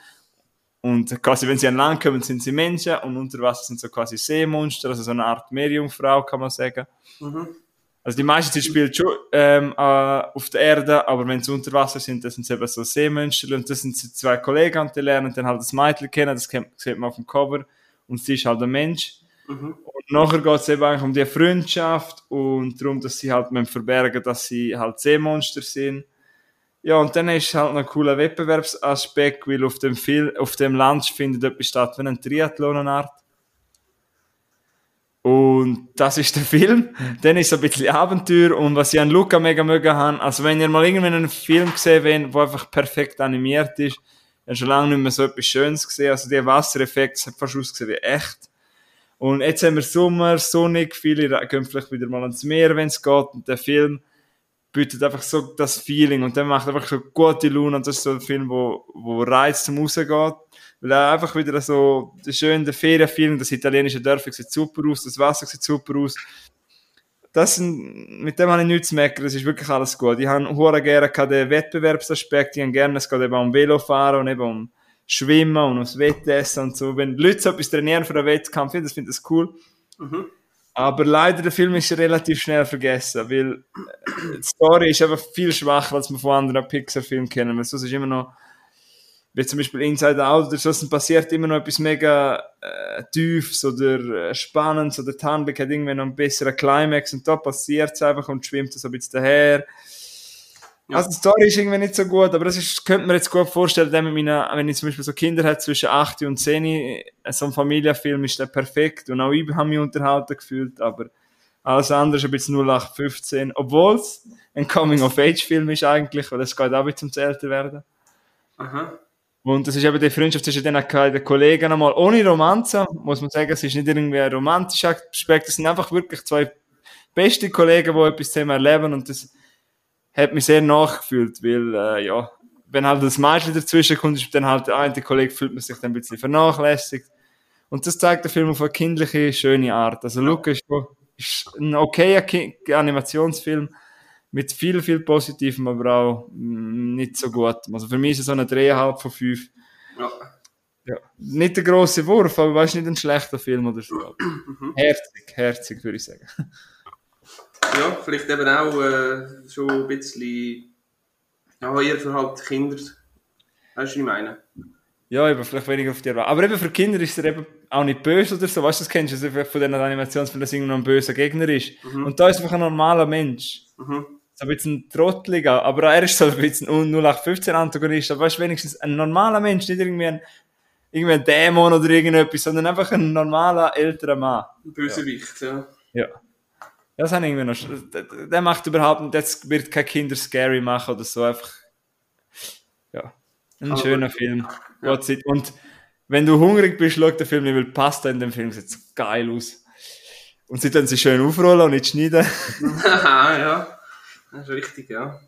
B: Und quasi, wenn sie an Land kommen, sind sie Menschen und unter Wasser sind so quasi Seemonster, also so eine Art Meerjungfrau, kann man sagen.
A: Mhm.
B: Also die meiste Zeit spielt schon ähm, äh, auf der Erde, aber wenn sie unter Wasser sind, das sind sie eben so Seemonster und das sind sie zwei Kollegen die lernen dann halt das Mädchen kennen, das sieht man auf dem Cover und sie ist halt ein Mensch.
A: Mhm.
B: Und nachher geht es eben eigentlich um die Freundschaft und darum, dass sie halt müssen verbergen, dass sie halt Seemonster sind. Ja, und dann ist halt noch ein cooler Wettbewerbsaspekt, weil auf dem, Film, auf dem Land findet etwas statt wie ein Triathlon eine Art. Und das ist der Film. Dann ist so ein bisschen Abenteuer und was ich an Luca mega mögen habe, also wenn ihr mal irgendwann einen Film gesehen habt, der einfach perfekt animiert ist, dann schon lange nicht mehr so etwas Schönes gesehen. Also der Wassereffekt, das hat fast ausgesehen wie echt. Und jetzt haben wir Sommer, sonnig, viele gehen vielleicht wieder mal ans Meer, wenn es geht. Und der Film bietet einfach so das Feeling und der macht einfach so gute Laune und das ist so ein Film, wo, wo reizt zum Rausgehen. Weil er einfach wieder so, der schöne Ferienfeeling, das italienische Dörfer sieht super aus, das Wasser sieht super aus. Das sind, mit dem habe ich nichts zu meckern, das ist wirklich alles gut. Ich habe hure gerne den Wettbewerbsaspekt, ich habe gerne, es geht eben um Velofahren und eben um Schwimmen und ums Wettessen und so. Wenn Leute so etwas trainieren für einen Wettkampf, das finde ich das cool.
A: Mhm.
B: Aber leider, der Film ist relativ schnell vergessen, weil die Story ist einfach viel schwacher, als man von anderen Pixar-Filmen kennen. Weil sonst ist immer noch, wie zum Beispiel Inside Out oder so, es passiert immer noch etwas mega äh, Tiefes oder äh, Spannendes oder die Handlung hat irgendwie noch einen besseren Climax und da passiert es einfach und schwimmt so ein bisschen daher.
A: Ja.
B: Also die Story ist irgendwie nicht so gut, aber das ist, könnte man jetzt gut vorstellen, wenn, meine, wenn ich zum Beispiel so Kinder habe zwischen 8 und 10, äh, so ein Familienfilm ist der perfekt und auch ich habe mich unterhalten gefühlt, aber alles andere ist ein bisschen 0815, obwohl es ein Coming-of-Age-Film ist eigentlich, weil es geht auch wieder zum älter werden.
A: Aha.
B: Und das ist eben die Freundschaft zwischen den den Kollegen einmal ohne Romanze, muss man sagen, es ist nicht irgendwie ein romantischer Aspekt, es sind einfach wirklich zwei beste Kollegen, die etwas zusammen erleben und das hat mich sehr nachgefühlt, weil, äh, ja, wenn halt das Mädchen dazwischen kommt, ist dann halt der eine Kollege fühlt man sich dann ein bisschen vernachlässigt. Und das zeigt der Film auf eine kindliche, schöne Art. Also Luca ist, ist ein okayer Animationsfilm mit viel, viel Positivem, aber auch mm, nicht so gut. Also für mich ist es so eine 3,5 von 5.
A: Ja.
B: Ja. Nicht der grosse Wurf, aber weißt nicht ein schlechter Film oder so. herzig, herzig, würde ich sagen.
A: ja, vielleicht eben auch äh, schon ein bisschen ja, eher für halt Kinder. Weißt du, was ich meine?
B: Ja, eben, vielleicht weniger auf die Erwartung. Aber eben für Kinder ist er eben auch nicht böse oder so. Weißt du, das kennst du also von diesen Animationsfilmen, dass irgendein böser Gegner ist.
A: Mhm.
B: Und da ist einfach ein normaler Mensch.
A: Mhm.
B: So ein bisschen trotteliger, aber er ist so ein bisschen ein 0815-Antagonist. Aber weißt wenigstens ein normaler Mensch, nicht irgendwie ein, irgendwie ein Dämon oder irgendetwas, sondern einfach ein normaler älterer Mann.
A: Ein Bösewicht, ja.
B: Ja. Das habe ich irgendwie noch. Der, der macht überhaupt nicht, das wird kein Kinder scary machen oder so, einfach. Ja. Ein
A: Aber-
B: schöner Film.
A: Ja.
B: Und wenn du hungrig bist, schau den Film weil Pasta in dem Film sieht geil aus. Und sie dann sie schön aufrollen und nicht schneiden.
A: Haha, ja. Das ist richtig, ja.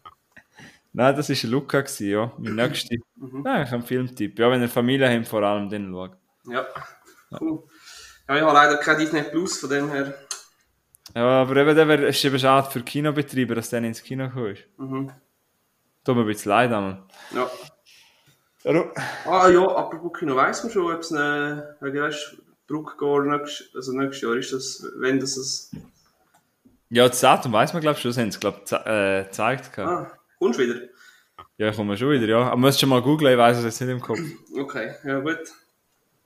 B: Nein, das war Luca, gewesen, ja. Mein nächster.
A: Mhm.
B: Ich ein Filmtipp. Ja, wenn ihr Familie habt, vor allem den schaut.
A: Ja. Cool. Ja, ich habe leider kein Disney Plus, von dem her.
B: Ja, aber eben, der wär, ist eben schade für Kinobetreiber, dass der ins Kino ist.
A: Mhm.
B: Tut mir ein bisschen leid, Mann.
A: Ja.
B: Ja,
A: Ah ja, apropos Kino, weiss man schon, ob es eine, wegen weißt, Bruckgor nächstes, also nächstes Jahr ist das, wenn das es.
B: Ja, das Datum weiss man, glaube ich, schon. Das haben sie, glaube ich, äh, gezeigt.
A: Ah, kommst du wieder?
B: Ja, kommen wir schon wieder, ja. Aber man muss schon mal googeln, ich weiß es jetzt nicht im Kopf.
A: Okay, ja gut.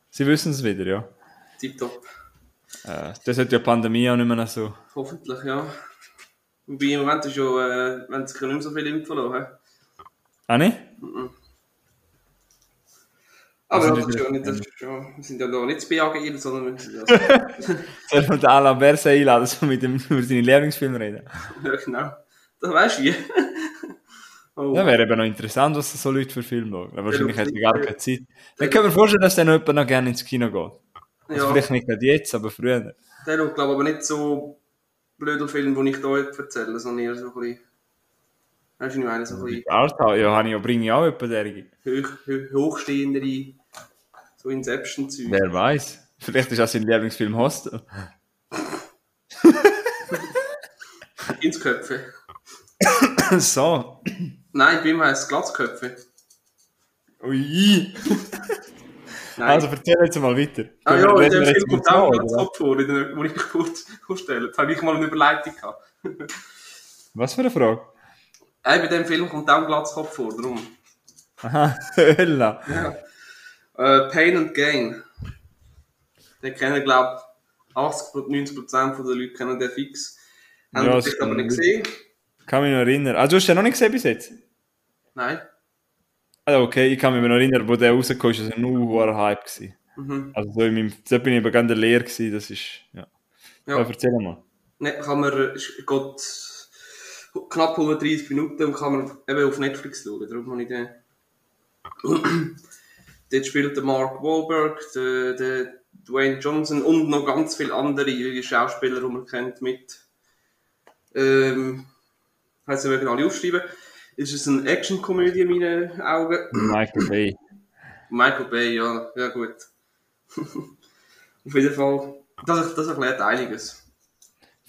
B: Sie wissen es wieder, ja.
A: Tipptopp.
B: Äh, das hat ja die Pandemie auch nicht mehr so.
A: Hoffentlich, ja. Wobei im Moment ist ja, äh, wenn ja nicht mehr so viel impfen lassen.
B: Ah, nicht?
A: Aber
B: Also
A: das ist
B: nicht-
A: ja nicht, das ist ja, wir sind ja da nicht das BAG, sondern wir sind ja,
B: Soll man den Alain Berset einladen, so mit dem über seine Lieblingsfilme reden?
A: ja genau. Das weißt du wie. oh.
B: Ja, wäre eben noch interessant, was so Leute für Filme schauen. Aber wahrscheinlich hat er gar keine Zeit. Dann können wir vorstellen, dass dann noch jemand noch gerne ins Kino geht. Also
A: ja.
B: vielleicht nicht gerade jetzt, aber früher.
A: Der schaut, glaube ich, aber nicht so blöde Filme, die ich hier erzähle, sondern eher so ein bisschen. Weißt du, ich meine? So ein bisschen
B: Arthouse, ja, habe ich ja, bringe ich auch jemanden derige.
A: hoch, hoch, hochstehendere, so Inception-Zeug.
B: Wer weiß. Vielleicht ist auch sein Lieblingsfilm Hostel.
A: Ins Köpfe.
B: so.
A: Nein, bei ihm heisst es Glatzköpfe.
B: Ui. Also erzähl jetzt mal weiter.
A: ah ja, in dem Film kommt auch ein? Glatzkopf vor, wo ich kurz vorstelle. Da habe ich mal eine Überleitung gehabt.
B: Was für eine Frage?
A: Ey, bei dem Film kommt auch ein Glatzkopf vor, darum.
B: Aha, Hölla.
A: Ja. Äh, Pain and Gain. Den kennen, glaube ich, 80 90% der Leute kennen den fix. Haben
B: Ja, das
A: aber nicht
B: ich.
A: gesehen?
B: Kann mich noch erinnern. Du hast den noch nicht gesehen bis jetzt?
A: Nein.
B: Ah, okay, ich kann mich noch erinnern, wo der rausgekommen ist, war nur ein Hype. Gewesen.
A: Mhm.
B: Also so in meinem, da bin ich eben ganz leer gewesen, das ist, ja.
A: Ja.
B: ja. erzähl mal.
A: Ne, kann man, geht knapp 130 Minuten und kann man eben auf Netflix schauen. Darum habe ich den. Dort spielt der Mark Wahlberg, der, der Dwayne Johnson und noch ganz viele andere Schauspieler, die man kennt, mit. Ähm, heißt wir alle aufschreiben. Es ist eine Action-Komödie in meinen Augen.
B: Michael Bay.
A: Michael Bay, ja, ja gut. Auf jeden Fall, das, das erklärt einiges.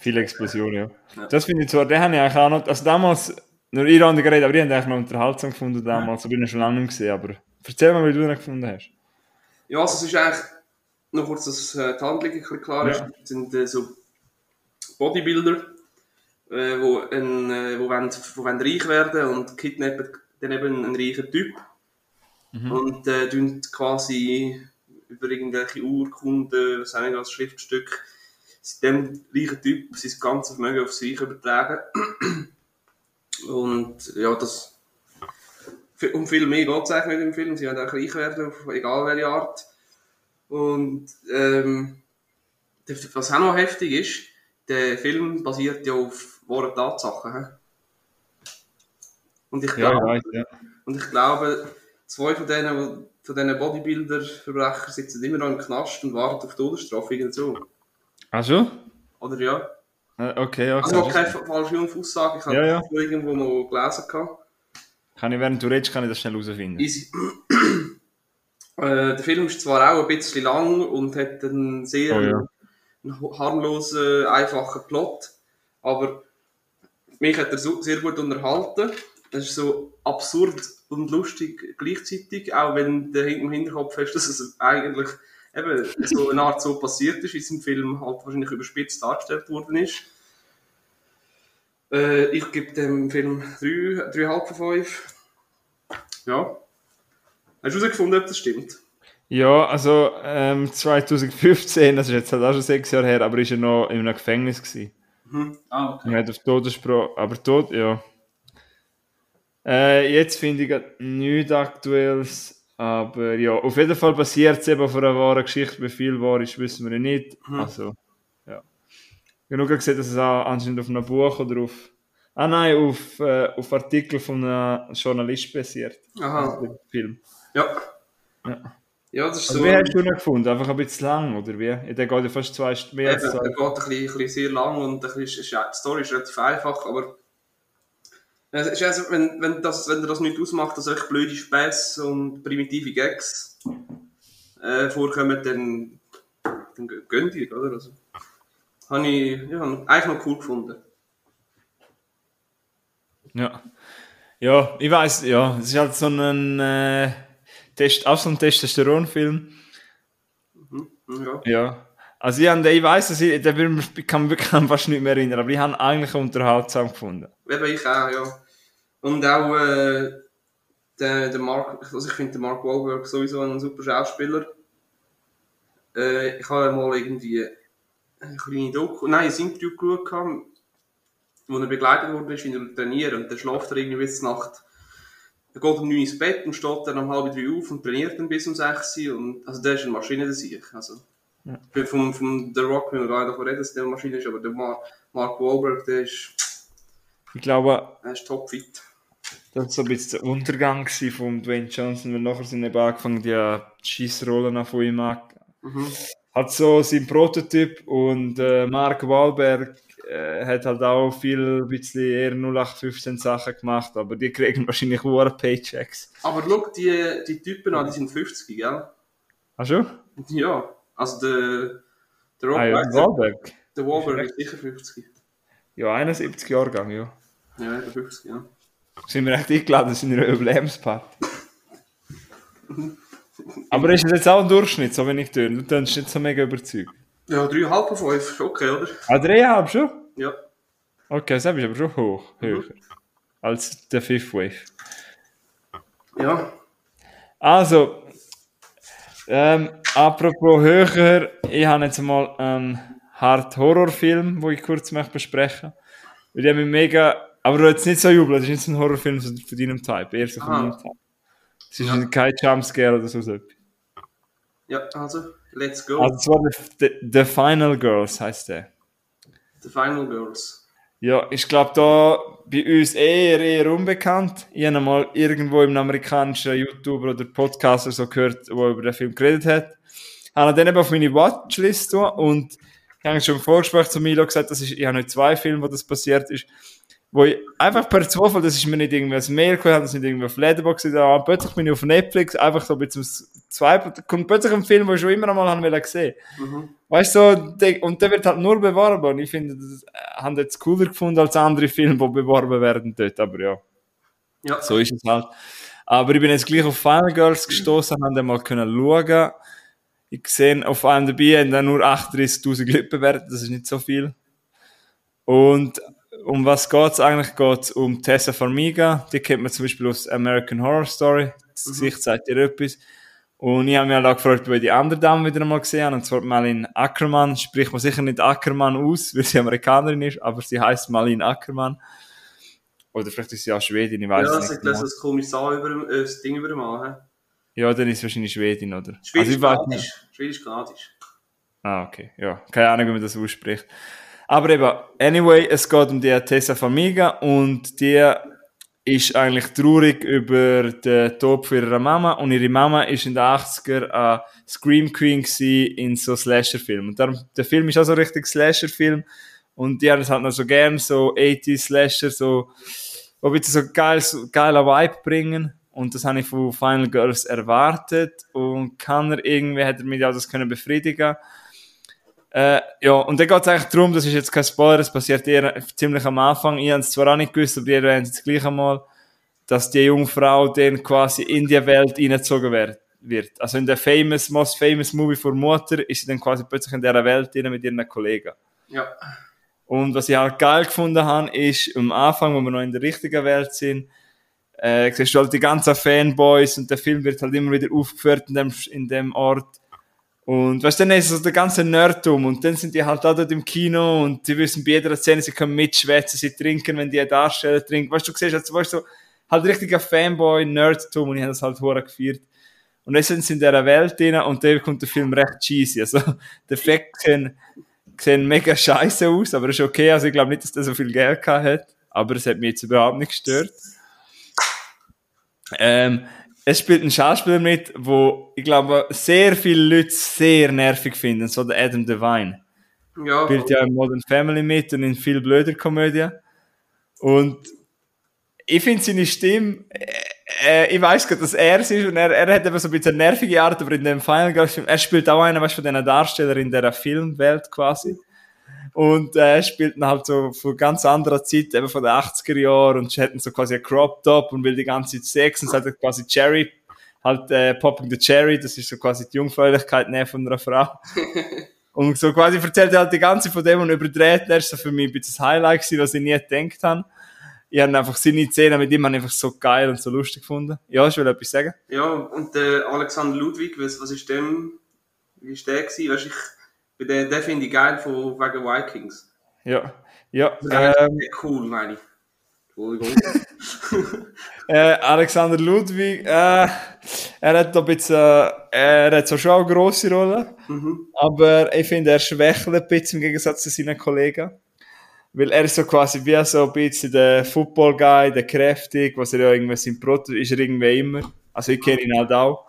B: Viele Explosionen, ja.
A: Ja.
B: Das finde ich zwar, den habe ich eigentlich auch noch, also damals, nur ihr andere geredet, aber ich habe eigentlich noch unterhaltsam gefunden damals, aber ich bin ihn schon lange nicht gesehen, aber erzähl mal, wie du ihn gefunden hast.
A: Ja, also es ist eigentlich noch kurz, dass äh, die Handlung ein bisschen klar ist.
B: Ja.
A: Sind äh, so Bodybuilder, äh, wo, ein, äh, wo, wollen, wo wollen reich werden und kidnappen dann eben einen reichen Typ. Und äh, quasi über irgendwelche Urkunden, was auch nicht, als Schriftstück, dem reichen Typ sein ganzes Vermögen auf sich übertragen. Und ja, das um viel mehr geht es eigentlich nicht im Film. Sie werden auch reich werden, auf egal welche Art. Und ähm, was auch noch heftig ist, der Film basiert ja auf wahren Tatsachen. Und ich,
B: Ja, ich
A: glaube,
B: weiß, ja.
A: und ich glaube, zwei von denen, von diesen Bodybuilder-Verbrechern sitzen immer noch im Knast und warten auf Todesstrafe irgend so.
B: Ach schon?
A: Oder ja?
B: Äh, Okay, okay.
A: Also noch keine fa- falsche Aussage, ich habe
B: Ja, ja.
A: das irgendwo mal gelesen. Gehabt.
B: Kann ich, während du redest, kann ich das schnell herausfinden.
A: Easy. äh, der Film ist zwar auch ein bisschen lang und hat einen sehr
B: Oh ja.
A: einen harmlosen, einfachen Plot, aber mich hat er so sehr gut unterhalten. Es ist so absurd und lustig gleichzeitig, auch wenn der im Hinterkopf hast, dass es eigentlich eben so eine Art so passiert ist, wie es im Film halt wahrscheinlich überspitzt dargestellt worden ist. Äh, ich gebe dem Film 3, 3,5 von 5. Ja. Hast du herausgefunden, ob das stimmt?
B: Ja, also ähm, 2015, das ist jetzt halt auch schon sechs Jahre her, aber ist er noch in einem Gefängnis gewesen.
A: Mhm. Ah, okay.
B: Er hat auf Todesspruch, aber tot, ja. Äh, jetzt finde ich nichts Aktuelles, aber ja, auf jeden Fall basiert es eben auf einer wahren Geschichte. Wie viel wahr ist, wissen wir nicht.
A: Mhm.
B: Also, ja. Nur gesehen, dass es auch anscheinend auf einem Buch oder auf. Ah nein, auf, äh, auf Artikel von einem Journalist basiert.
A: Aha.
B: Der Film.
A: Ja.
B: Ja.
A: Ja, das ist
B: Also,
A: so.
B: wie hast du ihn gefunden? Einfach ein bisschen lang, oder wie? Der geht ja fast zwei Stunden.
A: Eben, er
B: zwei.
A: geht ein bisschen, ein bisschen sehr lang und ein bisschen, die Story ist relativ einfach, aber es ist also, wenn, wenn, das, wenn dir das nicht ausmacht, dass echt blöde Späße und primitive Gags äh, vorkommen, dann, dann gö- gönn dir, oder? Also, habe ich ja, eigentlich noch cool gefunden.
B: Ja. Ja, ich weiß, ja, es ist halt so ein äh, Test, ein Testosteronfilm.
A: Ja.
B: Ja. Also ich, ich weiß, dass ich, den kann mich wirklich fast nicht mehr erinnern, aber ich habe ihn eigentlich unterhaltsam gefunden.
A: Eben ich auch, ja. Und auch äh, der, der Mark, also ich finde Mark Wahlberg sowieso ein super Schauspieler. Äh, ich habe mal irgendwie eine kleine Doku, nein, ein Interview geschaut, wo er begleitet wurde, wie er trainiert und dann schläft er irgendwie bis Nacht. Er geht um 9 Uhr ins Bett und steht dann um halb drei auf und trainiert dann bis um 6 Uhr. Und, also der ist eine Maschine, der sich. Also,
B: Ja.
A: ich bin vom, vom The Rock, wenn wir gar nicht davon reden, dass der eine Maschine ist, aber der Mar Mark Wahlberg, der ist,
B: Ich glaube,
A: der ist topfit.
B: das war so ein bisschen der Untergang von Dwayne Johnson, weil nachher sind eben angefangen, die Schießrollen von ihm an.
A: Mhm.
B: Hat so sein Prototyp und äh, Mark Wahlberg äh, hat halt auch viel bisschen eher 0815 Sachen gemacht, aber die kriegen wahrscheinlich hohe Paychecks.
A: Aber schau, die, die Typen an, die sind 50, gell?
B: Hast du?
A: Ja, also der, der Rock,
B: Ah, ja, Wahlberg.
A: der Wahlberg ist sicher 50.
B: Ja, 71 Jahrgang, ja.
A: Ja, eben 50, ja.
B: Sind wir echt eingeladen in einer Überlebensparty. Aber ist das jetzt auch ein Durchschnitt, so wenn ich tue? Du tönst nicht so mega überzeugt.
A: Ja, 3,5 von 5, ist okay, oder?
B: Ah, dreieinhalb schon?
A: Ja.
B: Okay, das ist aber schon hoch, höher. Als der Fifth Wave.
A: Ja,
B: Also, ähm, apropos höher, ich habe jetzt mal einen Hard-Horror-Film, den ich kurz möchte besprechen Weil ich mich mega, aber du jetzt nicht so jubeln, das ist nicht so ein Horrorfilm von deinem Type, eher so von
A: Ah.
B: meinem Type. Es ist kein Jumpscare oder so. etwas.
A: ja, also, let's go.
B: Also, es war The, The, Final Girls, heißt der.
A: The Final Girls.
B: Ja, ich glaube, da bei uns eher, eher unbekannt. Ich habe mal irgendwo im amerikanischen YouTuber oder Podcaster so gehört, der über den Film geredet hat. Habe dann eben auf meine Watchlist und ich habe schon im Vorgespräch zu Milo gesagt, das ist, ich habe nicht zwei Filme, wo das passiert ist, wo ich einfach per Zufall, das ist mir nicht irgendwie als Mail gekommen, das ist nicht irgendwie auf Letterboxd da, plötzlich bin ich auf Netflix, einfach so ein bisschen zum zwei, kommt plötzlich ein Film, den ich schon immer einmal haben wollte sehen.
A: Mhm.
B: Weißt du, so, und der wird halt nur beworben. Und ich finde, das äh, haben jetzt cooler gefunden als andere Filme, die beworben werden dort. Aber ja,
A: Ja,
B: so ist es halt. Aber ich bin jetzt gleich auf Final Girls gestoßen, haben dann mal können schauen. Ich sehe, auf IMDb haben dann nur 38.000 Leute bewertet, das ist nicht so viel. Und um was geht's eigentlich? Geht's um Tessa Farmiga, die kennt man zum Beispiel aus American Horror Story. Das Gesicht sagt ihr etwas. Und ich habe mich halt auch gefragt, ob ich die andere Dame wieder einmal gesehen habe, und zwar Malin Ackermann. Spricht man sicher nicht Ackermann aus, weil sie Amerikanerin ist, aber sie heißt Malin Ackermann. Oder vielleicht ist sie auch Schwedin, ich weiß
A: ja
B: es
A: das
B: nicht.
A: ist das,
B: Genau.
A: das Kommissar über äh, das Ding über dem Mann.
B: Ja, dann ist es wahrscheinlich Schwedin, oder?
A: Schwedisch
B: also ich weiß nicht.
A: Kanadisch. Schwedisch Kanadisch.
B: Ah, okay. Ja, keine Ahnung, wie man das ausspricht. Aber eben, anyway, es geht um die Tessa Famiga und die ist eigentlich traurig über den Tod ihrer Mama und ihre Mama ist in den 80er eine Scream Queen in so Slasher-Filmen. Und darum, der Film ist auch so richtig Slasher-Film und die haben es halt noch so gern, so 80 Slasher, so, wo bitte so geil, so geiler Vibe bringen. Und das habe ich von Final Girls erwartet und kann er irgendwie, hat er mich auch das können befriedigen äh, ja, und dann geht es eigentlich darum, das ist jetzt kein Spoiler, es passiert eher ziemlich am Anfang, ich habe es zwar auch nicht gewusst, aber ihr erwähnt es gleich einmal, dass die junge Frau dann quasi in die Welt hineingezogen wird. wird. Also in der famous, most famous Movie von Mutter ist sie dann quasi plötzlich in dieser Welt drin mit ihren Kollegen.
A: Ja.
B: Und was ich halt geil gefunden habe, ist am Anfang, wo wir noch in der richtigen Welt sind, äh, siehst du halt die ganzen Fanboys und der Film wird halt immer wieder aufgeführt in dem, in dem Ort. Und weißt du, dann ist so der ganze Nerdtum und dann sind die halt auch dort im Kino und die wissen bei jeder Szene, sie können mitschwätzen, sie trinken, wenn die einen Darsteller trinken. Weißt du, du siehst, also, weißt du, halt richtiger Fanboy, Nerdtum und ich habe das halt hoch gefeiert. Und dann sind sie in dieser Welt drin und dann kommt der Film recht cheesy. Also, der Effekt sehen, sehen mega scheiße aus, aber ist okay. Also, ich glaube nicht, dass der so viel Geld gehabt hat. Aber es hat mich jetzt überhaupt nicht gestört. Ähm, es spielt ein Schauspieler mit, wo ich glaube sehr viele Leute sehr nervig finden, so der Adam Devine.
A: Ja,
B: Spielt ja in Modern Family mit und in viel blöder Komödie. Und ich finde seine Stimme, äh, ich weiß gerade, dass er es ist und er, er hat eben so ein bisschen nervige Art, aber in dem Final Girls Film, er spielt auch einen, weißt du, von diesen Darstellern in der Filmwelt quasi. Und äh, er spielt dann halt so von ganz anderer Zeit, eben von den 80er Jahren und dann so quasi ein Crop Top und will die ganze Zeit Sex und halt quasi Cherry, halt äh, Popping the Cherry, das ist so quasi die Jungfräulichkeit näher von einer Frau. und so quasi erzählt er halt die ganze von dem und überdreht, er ist so für mich ein bisschen das Highlight gewesen, was ich nie gedacht habe. Ich habe einfach seine Szenen mit ihm einfach so geil und so lustig gefunden. Ja, ich will etwas sagen.
A: Ja, und der Alexander Ludwig, was, was ist dem, wie ist der gewesen? Weißt, ich, den, den finde ich geil von, wegen Vikings.
B: Ja, ja.
A: Der
B: Ähm,
A: cool, meine ich.
B: Äh, Alexander Ludwig, äh, er hat ein bisschen, äh, er hat so schon eine grosse Rolle,
A: mhm.
B: aber ich finde, er schwächelt ein bisschen im Gegensatz zu seinen Kollegen. Weil er ist so quasi wie so ein bisschen der Football-Guy, der kräftig, was er ja irgendwie sein Proto ist er irgendwie immer. Also ich kenne ihn halt auch.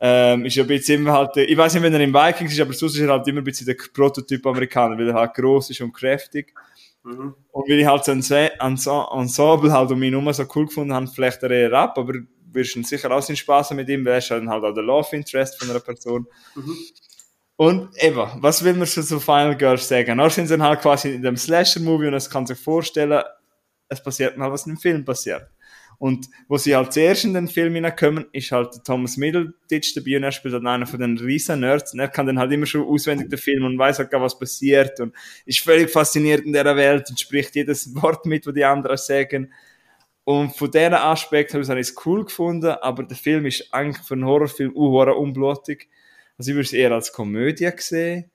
B: Ähm, ist ja ein bisschen immer halt, ich weiß nicht, wenn er im Vikings ist, aber sonst ist er halt immer ein bisschen der Prototyp Amerikaner, weil er halt groß ist und kräftig.
A: Mhm.
B: Und weil ich halt so ein Se- Ense- Ensemble halt um ihn herum so cool gefunden habe, vielleicht er eher ab, aber wirst du sicher auch seinen Spaß mit ihm, weil er ist halt auch der Love Interest von einer Person.
A: Mhm.
B: Und eben, was will man schon zu Final Girls sagen? Dann sind sie dann halt quasi in dem Slasher-Movie und es kann sich vorstellen, es passiert mal, was im Film passiert. Und wo sie halt zuerst in den Film hineinkommen, ist halt Thomas Middleditch dabei und er spielt dann einer von den riesen Nerds und er kann dann halt immer schon auswendig den Film und weiß halt gar, was passiert und ist völlig fasziniert in dieser Welt und spricht jedes Wort mit, was die anderen sagen. Und von diesem Aspekt habe ich es cool gefunden, aber der Film ist eigentlich für einen Horrorfilm uh, unblutig. Also ich würde es eher als Komödie sehen,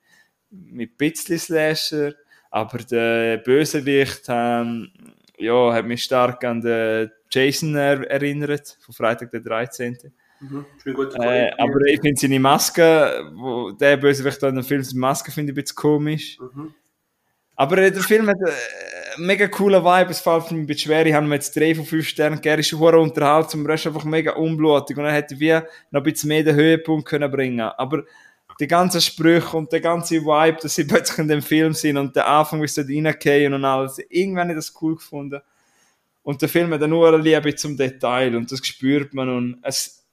B: mit ein bisschen Slasher, aber der Bösewicht ähm, ja, hat mich stark an den Jason er erinnert, von Freitag der 13.
A: Mhm.
B: Äh, aber ich finde seine Maske, wo der Bösewicht in dem Film, seine Maske finde ich ein bisschen komisch.
A: Mhm.
B: Aber äh, der Film hat äh, einen mega coolen Vibe, es fällt mir ein bisschen schwer, ich habe mir jetzt drei von fünf Sternen gegeben, ist hure unterhaltsam, aber er ist einfach mega unblutig und er hätte wie noch ein bisschen mehr den Höhepunkt können bringen aber die ganzen Sprüche und der ganze Vibe, dass sie plötzlich in dem Film sind und der Anfang, wie sie dort reingehen und alles, irgendwann habe ich das cool gefunden. Und der Film hat nur eine Liebe zum Detail und das spürt man und es,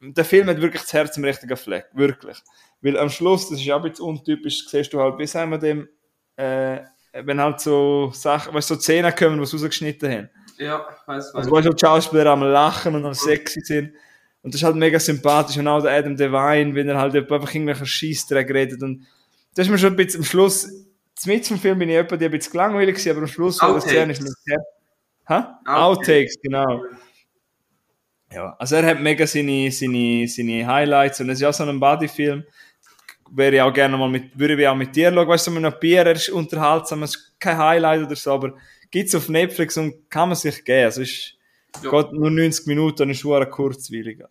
B: der Film hat wirklich das Herz im richtigen Fleck, wirklich. Weil am Schluss, das ist auch ein bisschen untypisch, siehst du halt, wie sagen wir dem, äh, wenn halt so Sachen, weißt so Szenen kommen, die sie rausgeschnitten haben.
A: Ja, weiß, weiß.
B: Also, weißt du, die Schauspieler am Lachen und am sexy sind. Und das ist halt mega sympathisch. Und auch der Adam Devine, wenn er halt einfach irgendwelche Scheissdreck redet. Und das ist mir schon ein bisschen am Schluss, mit zum Film bin ich etwa die ein bisschen langweilig gewesen, aber am Schluss, wo das
A: Outtakes.
B: Szene ist mir sehr, Hä?
A: Outtakes.
B: Genau. Ja, also er hat mega seine, seine, seine Highlights und es ist ja auch so ein Bodyfilm. Wäre ich auch gerne mal mit, würde ich auch mit dir schauen, weißt du, mit einem Bier, er ist unterhaltsam, es ist kein Highlight oder so, aber gibt's auf Netflix und kann man sich geben. Also ist,
A: Ja.
B: geht nur 90 Minuten und ist schon kurzweiliger.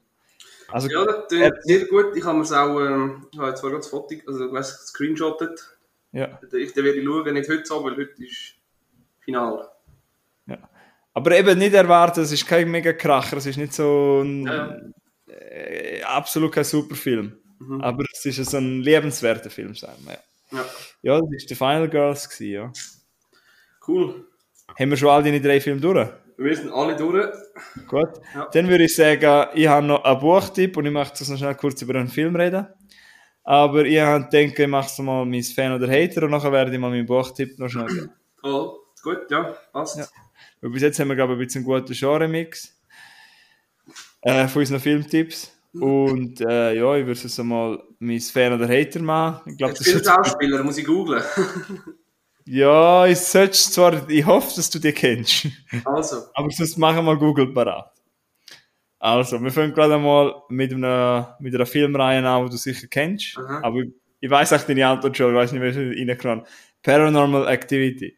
B: Also,
A: Ja, das klingt sehr gut. Ich habe mir es auch, ähm, ich habe jetzt zwar gerade das Foto, also ich weiss, gescreenshottet.
B: ja,
A: Ich werde ich schauen, nicht heute so, weil heute ist Finale.
B: ja. Aber eben nicht erwarten, es ist kein mega Kracher, es ist nicht so ein,
A: Ja,
B: äh, absolut kein Superfilm.
A: Mhm.
B: Aber es ist so ein lebenswerter Film, sagen wir. Ja,
A: Ja,
B: ja das war die Final Girls, gewesen, ja.
A: cool.
B: Haben wir schon all deine drei Filme durch?
A: Wir sind alle durch.
B: Gut.
A: Ja.
B: Dann würde ich sagen, ich habe noch einen Buchtipp und ich möchte jetzt noch schnell kurz über einen Film reden. Aber ich habe gedacht, ich mache so mal mein Fan oder Hater und nachher werde ich mal meinen Buchtipp noch schnell geben.
A: Oh, gut, ja, passt.
B: Ja. Weil bis jetzt haben wir, glaube ich, ein bisschen einen guten Genre-Mix äh, von unseren Filmtipps. Und äh, ja, ich würde jetzt mal mein Fan oder Hater machen. Ich glaube, das ist
A: Schauspieler, muss ich googlen.
B: Ja, ich search zwar, ich hoffe, dass du die kennst.
A: Also,
B: Aber sonst machen wir Google parat. Also, wir fangen gerade einmal mit einer, mit einer Filmreihe an, die du sicher kennst.
A: Aha.
B: Aber ich, ich weiß auch deine Antwort schon, ich weiß nicht, welche reingekommen Paranormal Activity.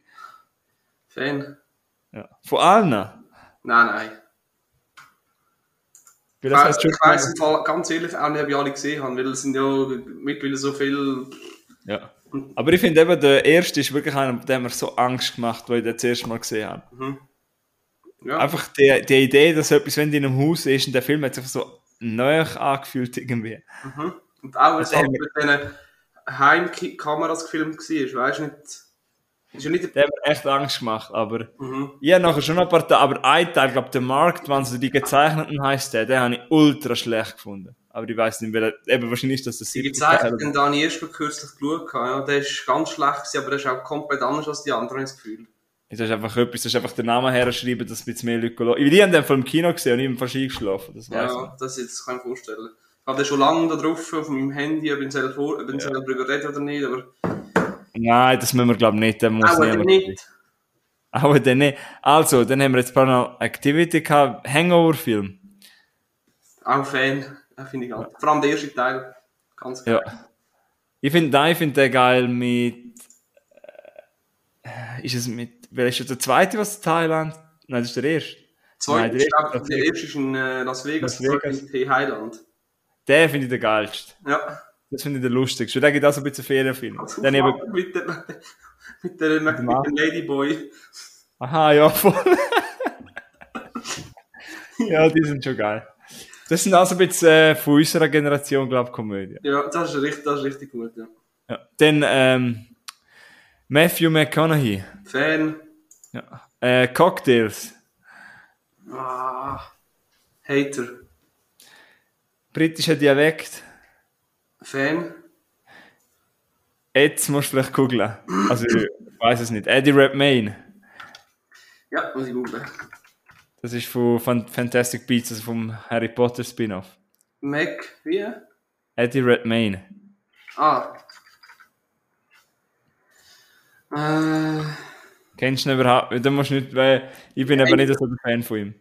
A: Fan?
B: Ja. Von allen?
A: Nein, nein.
B: Weil
A: Ich
B: das heißt
A: ich im Fall ganz ehrlich auch nicht, ob ich alle gesehen habe, weil es sind ja mittlerweile so viel.
B: ja. Aber ich finde eben, der erste ist wirklich einer, der hat mir so Angst gemacht, weil ich den das erste Mal gesehen habe.
A: Ja,
B: Einfach die, die Idee, dass etwas, wenn du in einem Haus ist und der Film hat sich so neu angefühlt irgendwie.
A: und auch,
B: das
A: es halt mit diesen Heimkameras gefilmt war, weißt du nicht. Ist ja nicht
B: Der hat mir echt Angst gemacht, aber
A: Mhm.
B: ich habe nachher schon ein paar Teile, aber ein Teil, glaube der Markt, wenn so die gezeichneten heisst der, den habe ich ultra schlecht gefunden. Aber ich weiß nicht, weil eben wahrscheinlich ist das der siebte
A: gezeigt,
B: Teil.
A: den da habe ich erst kürzlich geschaut. Ja, der ist ganz schlecht, gewesen, aber der ist auch komplett anders als die anderen, habe ich das Gefühl.
B: Das ist einfach etwas, das ist einfach den Namen herschreiben, dass ein bisschen mehr Leute schauen. Die haben den vom Kino gesehen und ich bin fast eingeschlafen, das weiß ich.
A: Ja, das jetzt kann ich mir vorstellen. Ich habe den schon lange da drauf auf meinem Handy, ob ich selber, vor- ob ich darüber rede oder nicht, aber
B: Nein, das müssen wir glaube ich nicht, den muss
A: auch wenn
B: niemand-
A: nicht.
B: Aber dann nicht. Also, dann haben wir jetzt Paranormal Activity gehabt, Hangover-Film.
A: Auch Fan, ja, finde ich geil. Vor allem der erste Teil, ganz geil.
B: Ja. Ich finde, ich finde den geil mit. Äh, ist es mit. Wer ist der zweite, was Thailand? Nein, das ist der erste.
A: Zweiter,
B: Nein, der erste
A: der erste ist in äh, Las Vegas,
B: Las
A: der
B: Vegas.
A: zweite in Highland.
B: Der finde ich der geilste.
A: Ja,
B: Das finde ich der lustigste. Der gibt auch so ein bisschen Ferienfilm.
A: also
B: Dann eben,
A: mit der, mit der, mit dem Ladyboy.
B: aha, ja, voll. ja, die sind schon geil. Das sind also ein bisschen äh, von unserer Generation, glaube ich, Komödie.
A: Ja, das ist richtig, das ist richtig gut, ja.
B: Ja. Dann ähm, Matthew McConaughey.
A: Fan,
B: Ja. Äh, Cocktails.
A: ah, Hater,
B: Britischer Dialekt.
A: Fan,
B: Jetzt musst du vielleicht googeln. Also, ich weiß es nicht. Eddie Redmayne.
A: ja, muss ich googlen.
B: Das ist von Fan- Fantastic Beasts, also vom Harry Potter Spin-off.
A: Mac, wie?
B: Eddie Redmayne.
A: Ah. Äh,
B: Kennst du ihn überhaupt? Da musst du nicht, weil ich bin aber nicht so ein Fan von ihm.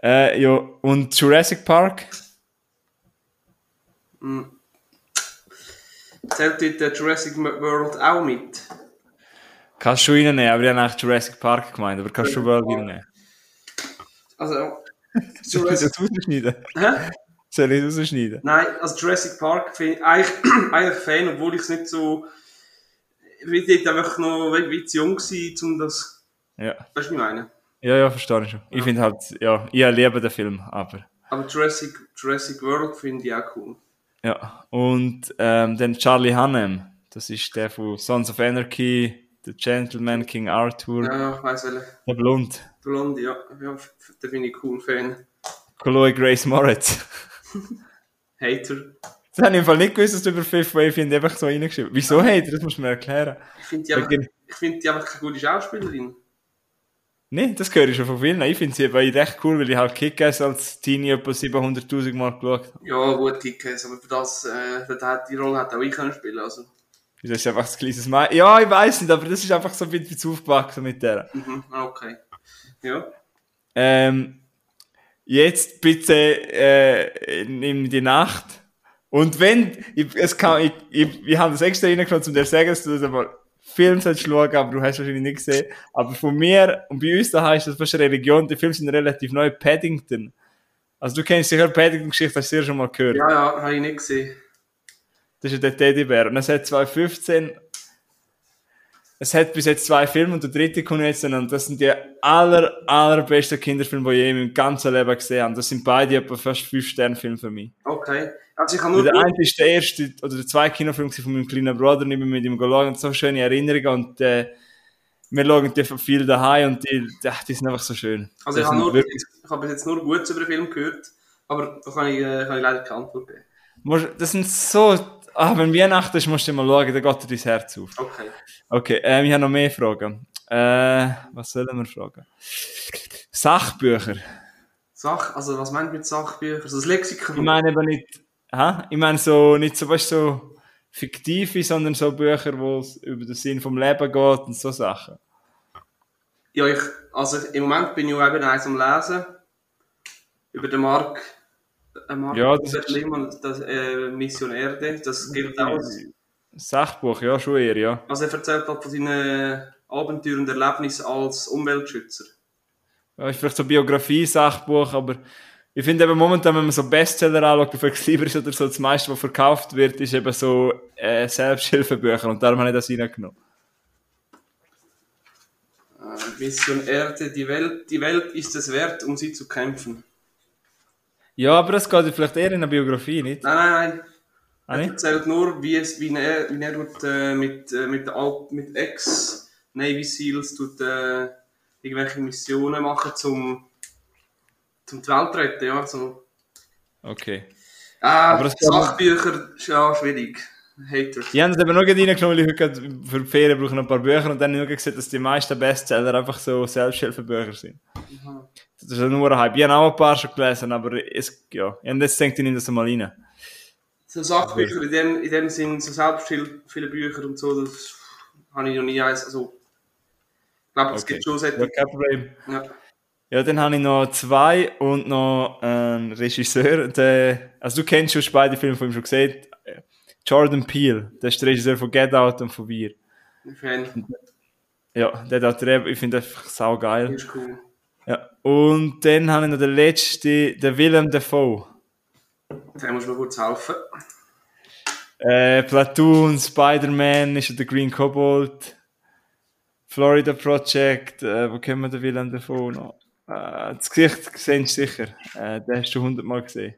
B: Äh, ja, und Jurassic Park?
A: zählt dort der Jurassic World auch mit?
B: Kannst du reinnehmen, aber ich habe eigentlich Jurassic Park gemeint, aber kannst du überall reinnehmen.
A: Also,
B: Soll ich
A: Jurassic,
B: das rausschneiden?
A: hä?
B: Soll ich das rausschneiden?
A: Nein, also Jurassic Park finde ich eigentlich, eigentlich Fan, obwohl ich es nicht so. Ich bin dort einfach noch wie, zu jung gewesen, um das.
B: Ja.
A: Weißt du, was ich meine?
B: Ja, ja, verstehe ich schon. Ich finde halt, ja, ich liebe den Film, aber.
A: Aber Jurassic, Jurassic World finde ich auch cool.
B: Ja, und ähm, dann Charlie Hunnam, das ist der von Sons of Anarchy, The Gentleman King Arthur,
A: Ja, ja, ich weiss welchen.
B: der Blond,
A: Blondie, ja, ja, f- den finde ich cool, Fan.
B: Chloe Grace Moretz.
A: Hater.
B: Das habe ich im Fall nicht gewusst, dass du über Fifth Wave finde einfach so reingeschrieben. Wieso hey, das musst du mir erklären.
A: Ich finde die, einfach- ich find die einfach keine gute Schauspielerin.
B: Nee, das höre ich schon von vielen. Ich finde sie aber recht cool, weil ich halt Kick-Ass als Teenie etwa 700'000 Mal geschaut habe.
A: Ja, gut, Kickers, aber für das, äh, für das, die Rolle hat auch ich können spielen, also.
B: Das ist einfach das kleines Mal. Ja, ich weiß nicht, aber das ist einfach so ein bisschen zu aufgewachsen mit der.
A: Mhm, okay. Ja.
B: Ähm, jetzt bitte äh, in, in die Nacht. Und wenn, ich, es kann, ich, ich, wir haben das extra reingenommen, um dir zu sagen, dass du das einmal Film sollst schauen, aber du hast wahrscheinlich nicht gesehen. Aber von mir und bei uns da heißt das fast Religion, die Filme sind relativ neu. Paddington. Also du kennst sicher Paddington-Geschichte, hast du sicher schon mal gehört.
A: Ja, ja, habe ich nicht gesehen.
B: Das ist ja der Teddybär. Und es hat 2015, es hat bis jetzt zwei Filme und der dritte kommt jetzt. Und das sind die aller, allerbesten Kinderfilme, die ich je in meinem ganzen Leben gesehen habe. Das sind beide etwa fast fünf Sterne Filme für mich.
A: Okay. Also ich habe nur.
B: der eine ist der erste, oder der zweite Kinofilm von meinem kleinen Bruder und ich bin mit ihm geschaut und so schöne Erinnerungen und äh, wir schauen die viel daheim und die, die, die sind einfach so schön.
A: Also ich habe, nur,
B: wirklich-
A: ich habe bis jetzt nur Gutes über den Film gehört, aber da kann ich, äh, kann ich leider keine Antwort geben.
B: Das sind so, ah, wenn Weihnachten ist, musst du mal schauen, dann geht dir dein Herz auf.
A: Okay.
B: Okay, ähm, ich habe noch mehr Fragen. Äh, was sollen wir fragen? Sachbücher.
A: Sach, also was meint mit Sachbüchern? Also das Lexikon.
B: Ich meine aber nicht, ha? Ich meine so, nicht so, weißt so fiktive, sondern so Bücher, wo es über den Sinn vom Leben geht und so Sachen.
A: Ja, ich, also im Moment bin ich eben eins am Lesen. Über den Mark, Mark
B: Ja, das ist-
A: Lehmann, das, äh, Mission Erde, das gilt auch. als-
B: Sachbuch, ja, schon eher, ja.
A: Also er erzählt halt von seinen Abenteuern und Erlebnissen als Umweltschützer.
B: ja ist vielleicht so Biografie-Sachbuch, aber ich finde eben momentan, wenn man so Bestseller anschaut, auf Exlibris oder so, das meiste, was verkauft wird, ist eben so äh, Selbsthilfebücher und darum habe ich das reingenommen.
A: Äh, Mission Erde, die Welt, die Welt ist es wert, um sie zu kämpfen.
B: Ja, aber das geht vielleicht eher in eine Biografie, nicht?
A: Nein, nein, nein.
B: Ah,
A: Er erzählt nur, wie, es, wie er, wie er tut, äh, mit, äh, mit, der Al- mit Ex-Navy Seals tut, äh, irgendwelche Missionen machen, zum, zum die Welt retten. Ja, so.
B: Okay.
A: Ah,
B: Aber
A: Sachbücher ist ja schwierig. Hater.
B: Die haben es eben noch reingenommen, weil ich heute für die Ferien brauche ein paar Bücher und dann habe ich gesehen, dass die meisten Bestseller einfach so Selbsthilfebücher sind. Das ist ja nur ein Hype. Ich habe auch ein paar schon gelesen, aber es, ja. Und jetzt denke ich, ich nehme das mal rein.
A: So Sachbücher in dem, in dem Sinn, so viele Bücher und so, das habe ich noch nie eins. Also, ich glaube, es
B: Okay.
A: gibt schon
B: Ja,
A: solche.
B: kein Problem.
A: Ja.
B: Ja, dann habe ich noch zwei und noch einen Regisseur. Der, also du kennst schon beide Filme von ihm schon gesehen. Jordan Peele, der ist der Regisseur von Get Out und von Wir.
A: Fan.
B: Ja, der hat der, ich finde einfach sau geil.
A: Ist cool.
B: Ja. Und dann habe ich noch den letzten, der Willem Dafoe.
A: Da muss mir kurz helfen.
B: Äh, Platoon, Spider-Man ist ja der Green Kobold. Florida Project, äh, wo kennen wir den Willem Dafoe noch? Äh, das Gesicht du sicher. Äh, den hast du hundertmal gesehen.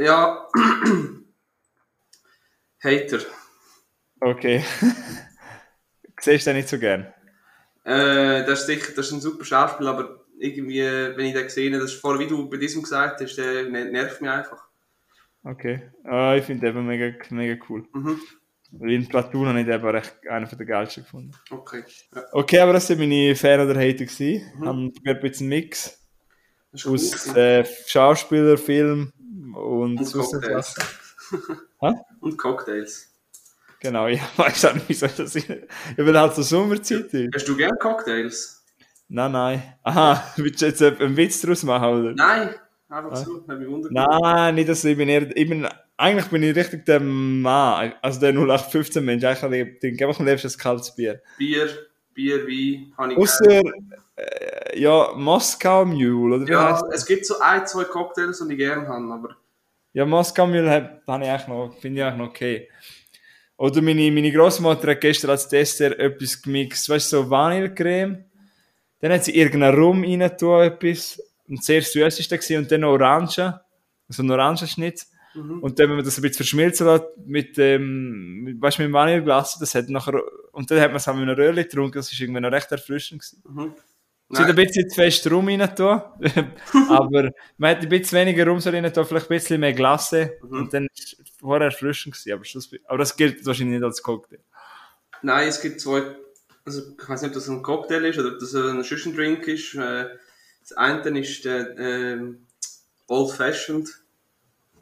A: Ja. Hater.
B: Okay. Siehst du den nicht so gern?
A: Äh, das ist sicher, das ist ein super Schauspieler, aber irgendwie, wenn ich den gesehen habe, das ist vorher, wie du bei diesem gesagt hast, der ner- nervt mich einfach.
B: Okay. Ah, ich finde den eben mega, mega cool.
A: Mhm.
B: Weil in Platoon habe ich den aber echt einer der geilsten gefunden.
A: Okay. Ja,
B: Okay, aber das sind meine Fan oder Hater gewesen. Mhm. Haben ein bisschen Mix
A: cool.
B: aus
A: gewesen.
B: äh, Schauspieler, Film und,
A: Und.
B: Sachen.
A: Und Cocktails.
B: Genau, ja, weiß auch nicht, wieso das ist. Ich will halt so Sommerzeit.
A: Hast du gern Cocktails?
B: Nein, nein. Aha, willst du jetzt einen Witz daraus machen, oder?
A: Nein, einfach so. Hab mich wundert.
B: Nein, nicht, dass ich bin eher, ich bin, eigentlich bin ich richtig der Mann, also der 0815 Mensch, eigentlich, ich trinke einfach am liebsten ein kaltes Bier.
A: Bier, Bier, Wein, habe ich
B: Außer, äh, ja, Moskau Mule, oder wie
A: Ja,
B: heißt
A: es gibt so ein, zwei Cocktails, die ich gerne habe, aber
B: Ja, Moskau Mule hab, hab ich eigentlich noch, finde ich eigentlich noch okay. Oder meine, meine Großmutter hat gestern als Dessert etwas gemixt, weißt du, so Vanillecreme. Dann hat sie irgendeinen Rum rein tun, etwas. Und sehr süß ist der gewesen. Und dann Orange. So ein Orangenschnitt. Und dann, wenn man das ein bisschen verschmilzen lässt, mit dem, mit, weißt du, mit dem Vanilleglas, das hat nachher, und dann hat man es auch mit einem Röhrchen getrunken, das ist irgendwie noch recht erfrischend gewesen.
A: Mhm.
B: Sie hat ein bisschen zu fest Rum rein aber man hat ein bisschen weniger Rum so rein vielleicht ein bisschen mehr Glasse, und dann ist es vorher erfrischend gewesen, aber, Schluss, aber das gilt wahrscheinlich nicht als Cocktail.
A: Nein, es gibt zwei, also ich weiß nicht, ob das ein Cocktail ist oder ob das ein Schüssendrink ist. Äh, Das eine ist der ähm, Old Fashioned,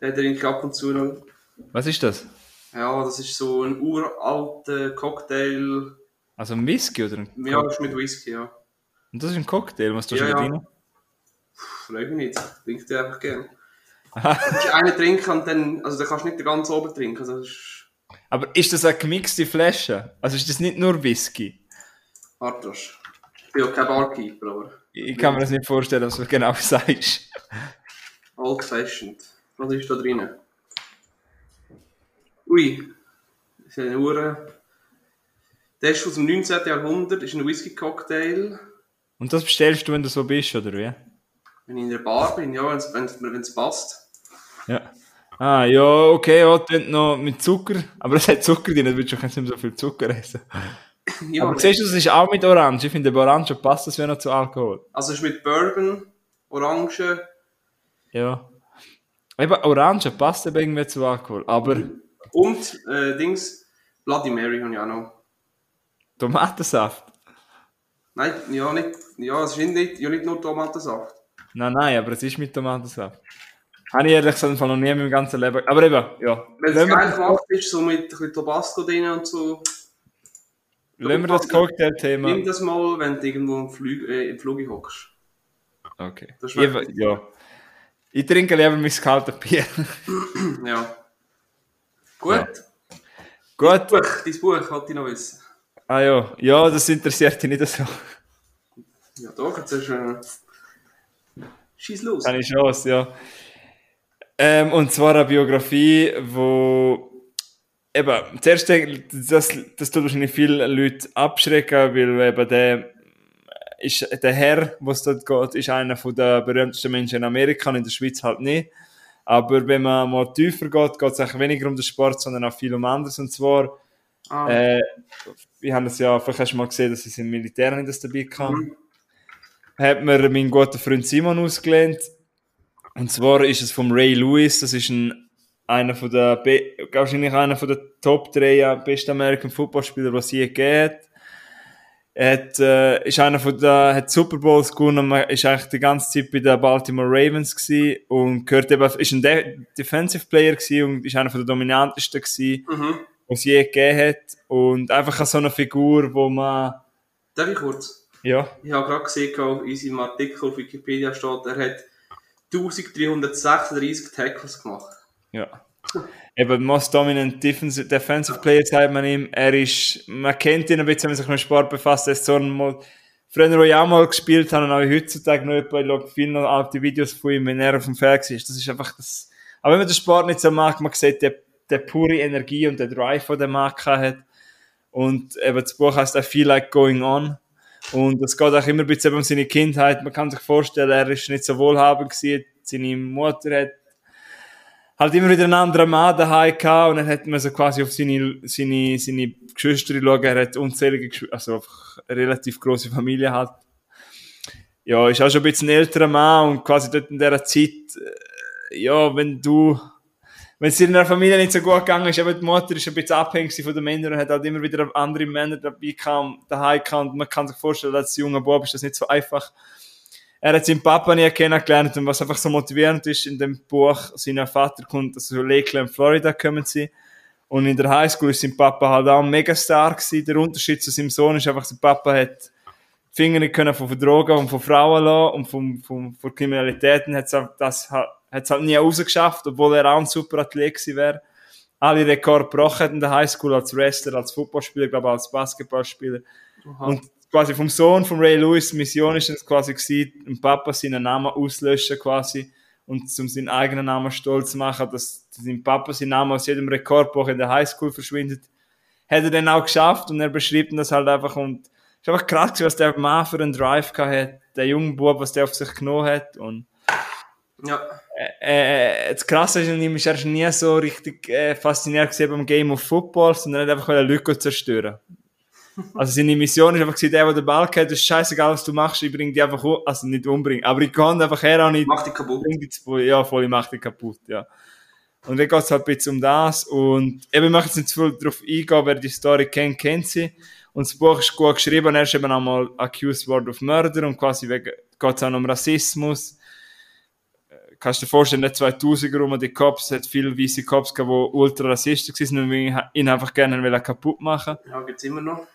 A: der ich ab und zu noch.
B: Was ist das?
A: Ja, das ist so ein uralter Cocktail,
B: Also ein Whisky oder ein
A: ja,
B: Cocktail?
A: ist mit Whisky, ja.
B: Und das ist ein Cocktail, was du
A: Ja,
B: schon
A: ja.
B: rein?
A: Freu mich nicht, trinke ich einfach gerne. Du kannst einen trinken und dann, also dann kannst du nicht den ganzen oben trinken, also ist,
B: Aber ist das eine gemixte Flasche? Also ist das nicht nur Whisky?
A: ist- ich bin ja kein Barkeeper, aber
B: Ich kann mir das nicht vorstellen, was du genau sagst.
A: Old Fashioned. Was ist da drin? Ui, das ist eine Uhr. Der ist aus dem 19. Jahrhundert, ist ein Whisky-Cocktail.
B: Und das bestellst du, wenn du so bist, oder wie?
A: Wenn ich in der Bar bin, ja, wenn es passt.
B: Ja. Ah, ja, okay, ja, dann noch mit Zucker. Aber es hat Zucker drin, dann willst du nicht mehr so viel Zucker essen.
A: Ja,
B: Aber siehst du, es ist auch mit Orange. Ich finde, bei Orange passt das wie noch zu Alkohol.
A: also es ist mit Bourbon, Orange
B: Ja. Eben, Orange passt eben irgendwie zu Alkohol. Aber
A: und äh, Dings, Bloody Mary habe ich auch noch.
B: Tomatensaft.
A: Nein, ja, nicht, ja, es ist nicht, ja, nicht nur Tomatensaft.
B: Nein, nein, aber es ist mit Tomatensaft. Habe ich ehrlich gesagt noch nie in meinem ganzen Leben. Aber eben, ja.
A: Wenn es geil gemacht ist, so mit ein bisschen Tabasco drin und so,
B: Lassen wir das Cocktail-Thema.
A: nimm das mal, wenn du irgendwo im Flug, äh, im Flug hockst.
B: Okay.
A: Das
B: Ich, ja. Ich trinke lieber mein kaltes Bier.
A: Ja. Gut.
B: Ja. Gut.
A: Buch, dein Buch, wollte ich noch wissen.
B: Ah ja. Ja, das interessiert dich nicht so.
A: Ja, doch, jetzt du... Äh, Schieß los.
B: Keine Chance, ja. Ähm, und zwar eine Biografie, wo eben, zuerst das, das tut wahrscheinlich viele Leute abschrecken, weil eben der ist, der Herr, was dort geht, ist einer von der berühmtesten Menschen in Amerika und in der Schweiz halt nicht. Aber wenn man mal tiefer geht, geht es eigentlich weniger um den Sport, sondern auch viel um anderes. Und zwar,
A: Ah,
B: äh, wir haben das ja, vielleicht hast du mal gesehen, dass ich im Militär nicht das dabei kam. Hat mir mein guter Freund Simon ausgelehnt. Und zwar ist es vom Ray Lewis, das ist ein, einer von der, wahrscheinlich einer von der Top 3 besten American Footballspieler, was es je gegeben hat. Er hat, äh, ist einer von der, hat Super Bowls gewonnen, ist eigentlich die ganze Zeit bei den Baltimore Ravens gewesen und gehört eben, ist ein De Defensive Player gewesen und ist einer von der dominantesten gewesen,
A: mhm.
B: Was es je gegeben hat. Und einfach so eine Figur, wo man,
A: Darf ich kurz?
B: ja,
A: Ich habe gerade gesehen, in seinem Artikel auf Wikipedia steht, er hat 1336 Tackles gemacht.
B: Ja. Eben, Most Dominant Defensive, Defensive Player sagt man ihm. Er ist, man kennt ihn ein bisschen, wenn man sich mit Sport befasst. Er ist so ein Mal, früher, wo ich auch mal gespielt habe, und auch heutzutage noch jemand, ich schaue viele noch alte Videos von ihm, wenn er auf dem Feld ist. Das ist einfach das, aber wenn man den Sport nicht so mag, man sieht, der, der pure Energie und der Drive, den der gehabt hat. Und eben, das Buch heißt I Feel Like Going On. Und es geht auch immer ein bisschen um seine Kindheit. Man kann sich vorstellen, er ist nicht so wohlhabend gewesen. Seine Mutter hat halt immer wieder einen anderen Mann daheim gehabt und dann hat man so quasi auf seine, seine, seine Geschwister schauen. Er hat unzählige Geschwister, also eine relativ große Familie halt. Ja, ist auch schon ein bisschen ein älterer Mann und quasi dort in dieser Zeit, äh, ja, wenn du, wenn es in der Familie nicht so gut gegangen ist, eben die Mutter ist ein bisschen abhängig von den Männern und hat halt immer wieder andere Männer dabei kam, daheim kam man kann sich vorstellen, als junger Bub ist das nicht so einfach. Er hat seinen Papa nie kennengelernt und was einfach so motivierend ist in dem Buch, sein Vater kommt aus Lakeland, Florida kommen sie. Und in der Highschool ist sein Papa halt auch ein Megastar gewesen. Der Unterschied zu seinem Sohn ist einfach, sein Papa hat Finger nicht können von Drogen und von Frauen lassen und von, von, von Kriminalitäten hat es halt, halt, hat's halt nie rausgeschafft, obwohl er auch ein super Athlet gewesen wäre. Alle Rekorde gebrochen hat in der Highschool als Wrestler, als Footballspieler, glaube ich, als Basketballspieler.
A: Aha.
B: Und quasi vom Sohn von Ray Lewis, Mission ist es quasi gewesen, dem Papa seinen Namen auslöschen quasi und um seinen eigenen Namen stolz zu machen, dass sein Papa sein Name aus jedem Rekordbuch in der Highschool verschwindet. Hat er dann auch geschafft und er beschreibt das halt einfach und es ist einfach krass, gewesen, was der Mann für einen Drive gehabt hat, der junge Bub, was der auf sich genommen hat und
A: Ja.
B: Äh, das Krasse ist ihm, ist er nie so richtig äh, fasziniert beim Game of Football, sondern er hat einfach Leute zerstören. Also seine Mission ist einfach gewesen, der, der den Ball hat, ist scheißegal, was du machst, ich bring die einfach um, also nicht umbringen, aber ich kann einfach her und ich
A: Mach dich kaputt.
B: ja, voll, ich mach die kaputt, ja. Und dann geht's halt ein bisschen um das und eben, ich möchte jetzt nicht zu viel darauf eingehen, wer die Story kennt, kennt sie. Und das Buch ist gut geschrieben, er ist eben auch mal accused worden of Murder und quasi wegen, geht's auch noch um Rassismus kannst du dir vorstellen, in den 2000er rum, die Cops, hat viele weiße Cops gehabt, die ultra rassistisch waren und ihn einfach gerne kaputt machen
A: Ja, gibt's immer noch.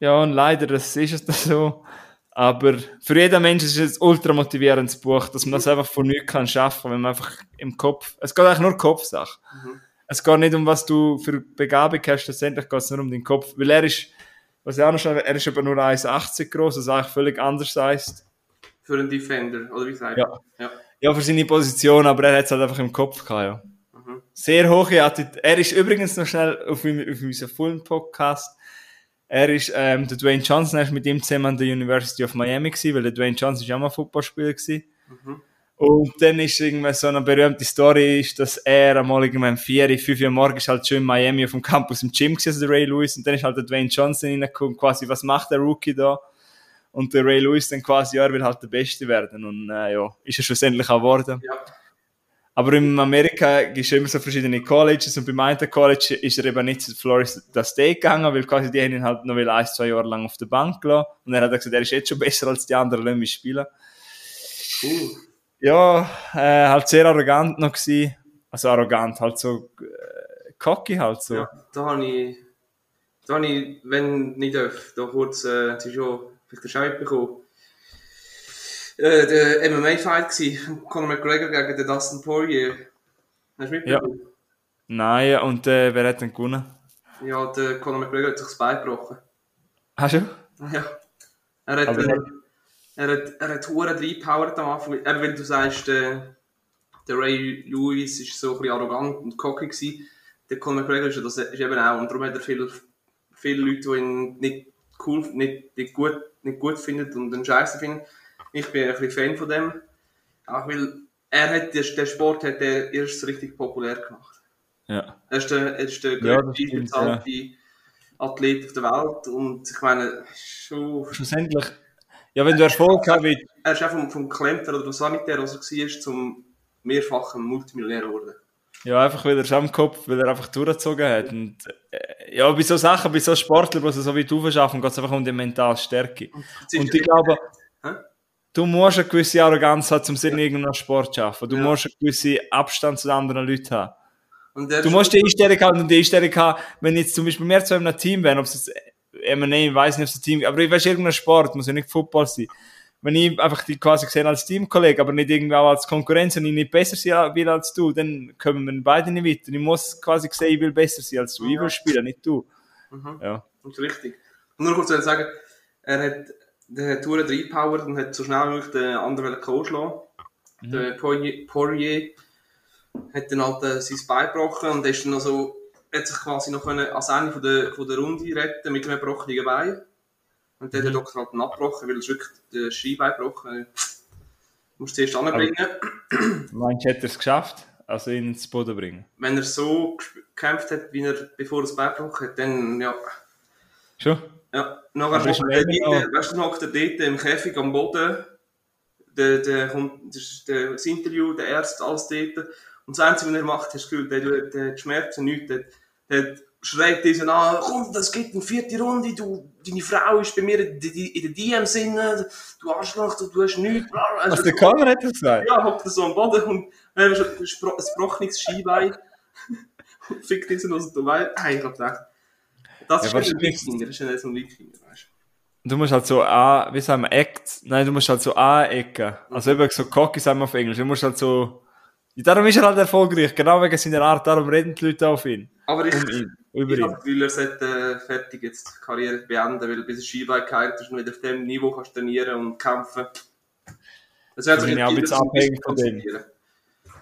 B: Ja, und leider, das ist es so. Aber für jeden Menschen ist es ein ultra motivierendes Buch, dass man das einfach von nichts kann schaffen, wenn man einfach im Kopf, es geht eigentlich nur Kopfsache.
A: Mhm.
B: Es geht nicht um, was du für Begabung hast, letztendlich geht es nur um den Kopf, weil er ist, was ich auch noch schon, er ist aber nur 1,80 groß, was eigentlich völlig anders heißt.
A: Für einen Defender, oder wie sagt
B: Ja.
A: Ja.
B: Ja, für seine Position, aber er hat es halt einfach im Kopf gehabt, ja.
A: Mhm.
B: Sehr hohe Attitüde. Er ist übrigens noch schnell auf, meinem- auf unserem Fulham-Podcast. Er ist, ähm, der Dwayne Johnson, er ist mit ihm zusammen an der University of Miami gewesen, weil der Dwayne Johnson ist auch mal Footballspieler gewesen.
A: Mhm.
B: Und dann ist irgendwie so eine berühmte Story, ist, dass er einmal irgendwann um 4, 5 Uhr morgens halt schon in Miami auf dem Campus im Gym gewesen, also der Ray Lewis, und dann ist halt der Dwayne Johnson reingekommen, quasi, was macht der Rookie da? Und der Ray Lewis dann quasi, ja, er will halt der Beste werden, und, äh, ja, ist er schlussendlich auch geworden.
A: Ja.
B: Aber in Amerika gibt es immer so verschiedene Colleges und beim einen College ist er eben nicht zu Florida State gegangen, weil quasi die haben ihn halt noch ein, zwei Jahre lang auf der Bank gelassen. Und er hat gesagt, er ist jetzt schon besser als die anderen, lassen mich spielen.
A: Cool.
B: Ja, äh, halt sehr arrogant noch gewesen. Also arrogant, halt so äh, cocky halt so.
A: Ja, da habe ich, da habe ich, wenn nicht darf, da kurz, äh, es ist vielleicht der Scheib bekommen. Äh, der MMA-Fight gsi, Conor McGregor gegen den Dustin Poirier. Hast du mitbekommen?
B: Nein, und äh, wer hat denn gewonnen?
A: Ja, der Conor McGregor hat sich das Bein gebrochen.
B: Hast du?
A: Ja. Er hat, äh,
B: er-
A: hat, er hat hure reingepowert am Anfang. Eben, wenn du sagst, der, der Ray Lewis ist so ein bisschen arrogant und cocky gewesen. Der Conor McGregor ist, ja das, ist eben auch, und darum hat er viele, viele Leute, die ihn nicht cool, nicht, nicht gut, nicht gut finden und den Scheiße finden. Ich bin ein bisschen Fan von dem. Auch weil er hat, den Sport hat er erst richtig populär gemacht.
B: Ja.
A: Er ist der, er ist der
B: Ja,
A: größte bezahlte Athlet auf der Welt und ich meine, schon,
B: Schlussendlich, ja, wenn du Erfolg hast,
A: er ist auch vom, vom Klempner oder was auch nicht der, was er war, zum mehrfachen Multimillionär geworden.
B: Ja, einfach weil er es am Kopf, weil er einfach durchgezogen hat. Und, äh, ja, bei so Sachen, bei so Sportlern, die so weit aufschaffen, geht es einfach um die mentale Stärke. Und
A: er-
B: ich glaube, du musst eine gewisse Arroganz haben, um in irgendeinem Sport zu schaffen. Du
A: Ja.
B: musst einen gewissen Abstand zu anderen Leuten haben.
A: Und
B: Du musst die Einstellung haben und die Einstellung haben, wenn jetzt zum Beispiel mehr zu einem Team wären, ob es jetzt M&A, ich weiß nicht, ob es ein Team, aber ich weiß irgendein Sport, muss ja nicht Football sein. Wenn ich einfach die quasi gesehen als Teamkollege, aber nicht irgendwie auch als Konkurrenz und ich nicht besser sein will als du, dann kommen wir beide nicht weiter. Ich muss quasi sehen, ich will besser sein als du. Ich will spielen, nicht du.
A: Mhm.
B: Ja.
A: Das ist richtig. Und nur kurz zu sagen, er hat, der hat Touren reingepowert und hat so schnell wie möglich den anderen K.O. schlagen.
B: Mhm.
A: Der Poirier, Poirier hat dann halt äh, sein Bein gebrochen und ist dann noch so, hat sich quasi noch können als Ende von der, von der Runde retten mit einem gebrochenen Bein. Und dann hat der. Doktor halt abgebrochen, weil er ist wirklich den Skibein gebrochen. Du musst zuerst anbringen.
B: Meinst du, hätte er es geschafft, also ihn ins Boden bringen?
A: Wenn er so gekämpft hat, wie er bevor er das Bein gebrochen hat, dann ja.
B: Schon?
A: Ja, nachher
B: ist
A: hockt er dort, weißt du, dann hockt er dort im Käfig am Boden. Der, der kommt, das ist der, das Interview, der Arzt, alles dort. Und das Einzige, was er macht, hast du das Gefühl, der, der hat Schmerzen, nichts. Der, der schreit diesen an, komm, das geht eine vierte Runde, du, deine Frau ist bei mir in, in, den DMs drin, du Arschloch, du, du hast nichts.
B: Also der Conor hat das gesagt?
A: Ja, hockt er so am Boden und er ist ein spro- ein gebrochenes Skibein. Und fickt ihn aus dem Bein. Hey, ich hab gedacht, das
B: Ja,
A: ist ein Wikinger, das ist nicht so ein Wikinger, weißt du.
B: Du musst halt so an, wie sagen wir, act, nein, du musst halt so anecken. Also eben so cocky sagen wir auf Englisch. Du musst halt so, darum ist er halt erfolgreich, genau wegen seiner Art, darum reden die Leute auf ihn.
A: Aber ich,
B: Um ihn, über
A: ich
B: ihn.
A: das Gefühl, er sollte äh, fertig jetzt die Karriere beenden, weil bis Skibein geheilt ist und wieder auf dem Niveau kannst trainieren und kämpfen. Das wäre
B: ich auch ein bisschen abhängig von dem.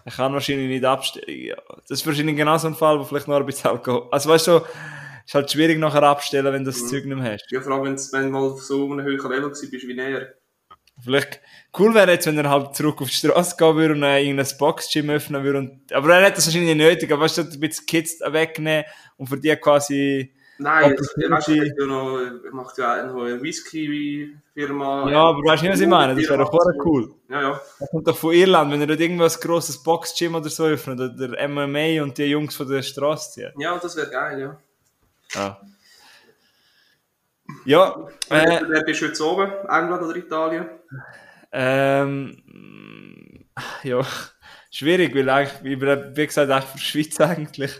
B: Er kann wahrscheinlich nicht abstellen. Das ist wahrscheinlich genau so ein Fall, wo vielleicht noch ein bisschen Alkohol, also weißt du, ist halt schwierig nachher abstellen, wenn du das
A: Mhm.
B: Zeug nicht mehr hast.
A: Ja, vor allem, wenn du mal auf so einem höheren Level bist wie er.
B: Vielleicht cool wäre jetzt, wenn er halt zurück auf die Straße gehen würde und äh, irgendein Boxgym öffnen würde. Und, aber er hat das wahrscheinlich nicht nötig. Aber weißt du, ein bisschen Kids wegnehmen und für die quasi.
A: Nein, weißt, ja noch, macht ja auch noch eine Whisky-Firma.
B: Ja, aber weißt du nicht, was ich meine? Das wäre doch voll cool.
A: Ja, ja.
B: Er kommt doch von Irland, wenn er dort irgendwas grosses Boxgym oder so öffnet, oder der MMA und die Jungs von der Straße ziehen.
A: Ja, das wäre geil, ja.
B: Ja. Ja, äh,
A: Wer bist du jetzt oben? England oder Italien?
B: ähm, ja, schwierig, weil eigentlich, wie, gesagt, eigentlich für die Schweiz eigentlich.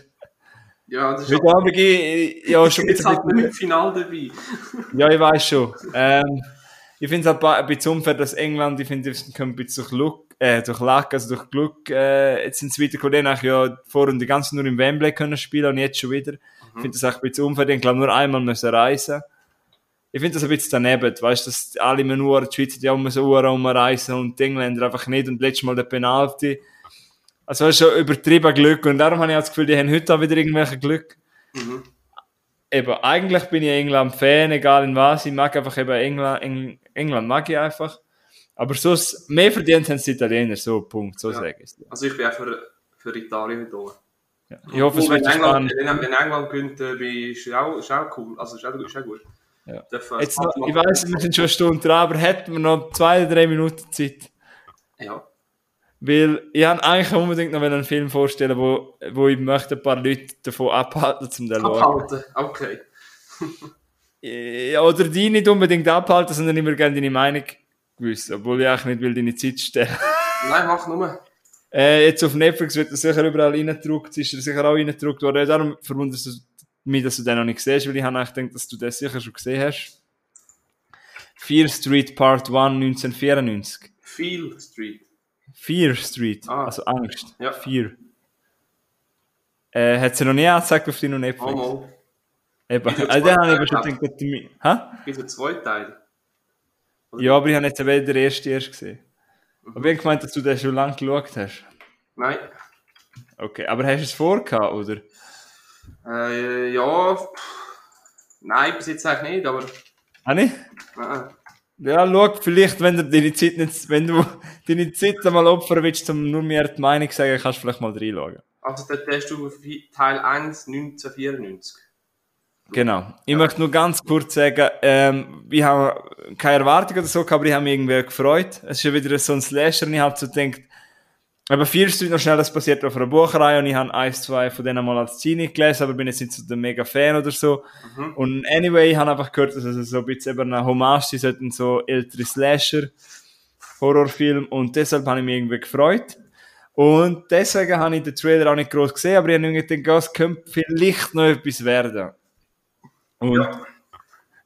A: Ja, das ist
B: Heute Abend, ich, ja, schon
A: jetzt halt nicht im Finale dabei.
B: ja, ich weiß schon. Ähm, ich finde es halt ein bisschen unfair, dass England, ich finde, die können ein bisschen durch Glück, äh, durch Lack, also durch Glück, äh, jetzt sind sie weitergekommen, die haben ja vorher die ganze nur im Wembley können spielen und jetzt schon wieder. Ich finde das auch ein bisschen unfair, haben, glaube nur einmal müssen reisen. Ich finde das ein bisschen daneben, weißt du, dass alle immer nur, die Schweizer, die immer so rumreisen und die Engländer einfach nicht und letztes Mal der Penalty. Also, das ist schon übertrieben Glück und darum habe ich das Gefühl, die haben heute auch wieder irgendwelche Glück
A: Mhm.
B: eben, eigentlich bin ich England-Fan, egal in was. Ich mag einfach eben England, Eng, England mag ich einfach. Aber sonst, mehr verdient haben es die Italiener, so, Punkt, so
A: Ja.
B: sage ich es.
A: Also ich bin auch für, für Italien heute oben.
B: Ja. Ich hoffe, es wird
A: England,
B: spannend.
A: wenn, England gewinnt, ist auch, ist auch cool. Also ist auch, ist auch gut.
B: Ja. Jetzt noch, ich weiß, wir sind schon eine Stunde dran, aber hätten wir noch zwei, drei Minuten Zeit.
A: Ja.
B: Weil ich habe eigentlich unbedingt noch einen Film vorstellen, wo, wo ich möchte ein paar Leute davon abhalten, zum den zu schauen.
A: Abhalten. Okay.
B: Ja, oder die nicht unbedingt abhalten, sondern immer gerne deine Meinung wissen. Obwohl ich eigentlich nicht will deine Zeit stellen.
A: Nein, mach nur.
B: Äh, jetzt auf Netflix wird er sicher überall reingedruckt, ist er sicher auch reingedruckt worden. Darum verwundert es mich, dass du den noch nicht siehst, weil ich habe gedacht, dass du den sicher schon gesehen hast. Fear Street Part 1 1994.
A: Feel Street.
B: Fear Street,
A: Ah.
B: also Angst.
A: Ja.
B: Fear. Äh, hat sie noch nie angezeigt auf deinem Netflix?
A: Mal, mal.
B: Eben. Also, den habe ich schon gedacht, dass du mich... Hä?
A: Bis ein zweiter Teil.
B: Ja, aber ich habe jetzt eben den ersten erst gesehen.
A: Mhm.
B: Aber ich habe gemeint, dass du den schon lange geschaut hast.
A: Nein.
B: Okay, aber hast du es vorgehabt, oder?
A: Äh, ja. Nein, bis jetzt eigentlich nicht, aber.
B: Habe ich?
A: Nein.
B: Ja, schau, vielleicht, wenn du deine Zeit nicht, wenn du deine Zeit einmal opfern willst, um nur mir die Meinung zu sagen, kannst du vielleicht mal reinschauen.
A: Also, dort hast du Teil 1 1994.
B: Genau. Ich möchte nur ganz kurz sagen, ähm, ich habe keine Erwartung oder so, gehabt, aber ich habe mich irgendwie gefreut. Es ist ja wieder so ein Slasher und ich habe so gedacht, aber viel Street noch schnell, das passiert auf einer Bucherei und ich habe eins, zwei von denen mal als Zini gelesen, aber bin jetzt nicht so der mega Fan oder so.
A: Mhm.
B: Und anyway, ich habe einfach gehört, dass es so ein bisschen eben eine Hommage sein sollten, so ältere Slasher, Horrorfilm und deshalb habe ich mich irgendwie gefreut. Und deswegen habe ich den Trailer auch nicht groß gesehen, aber ich habe irgendwie gedacht, es könnte vielleicht noch etwas werden. Und,
A: Ja.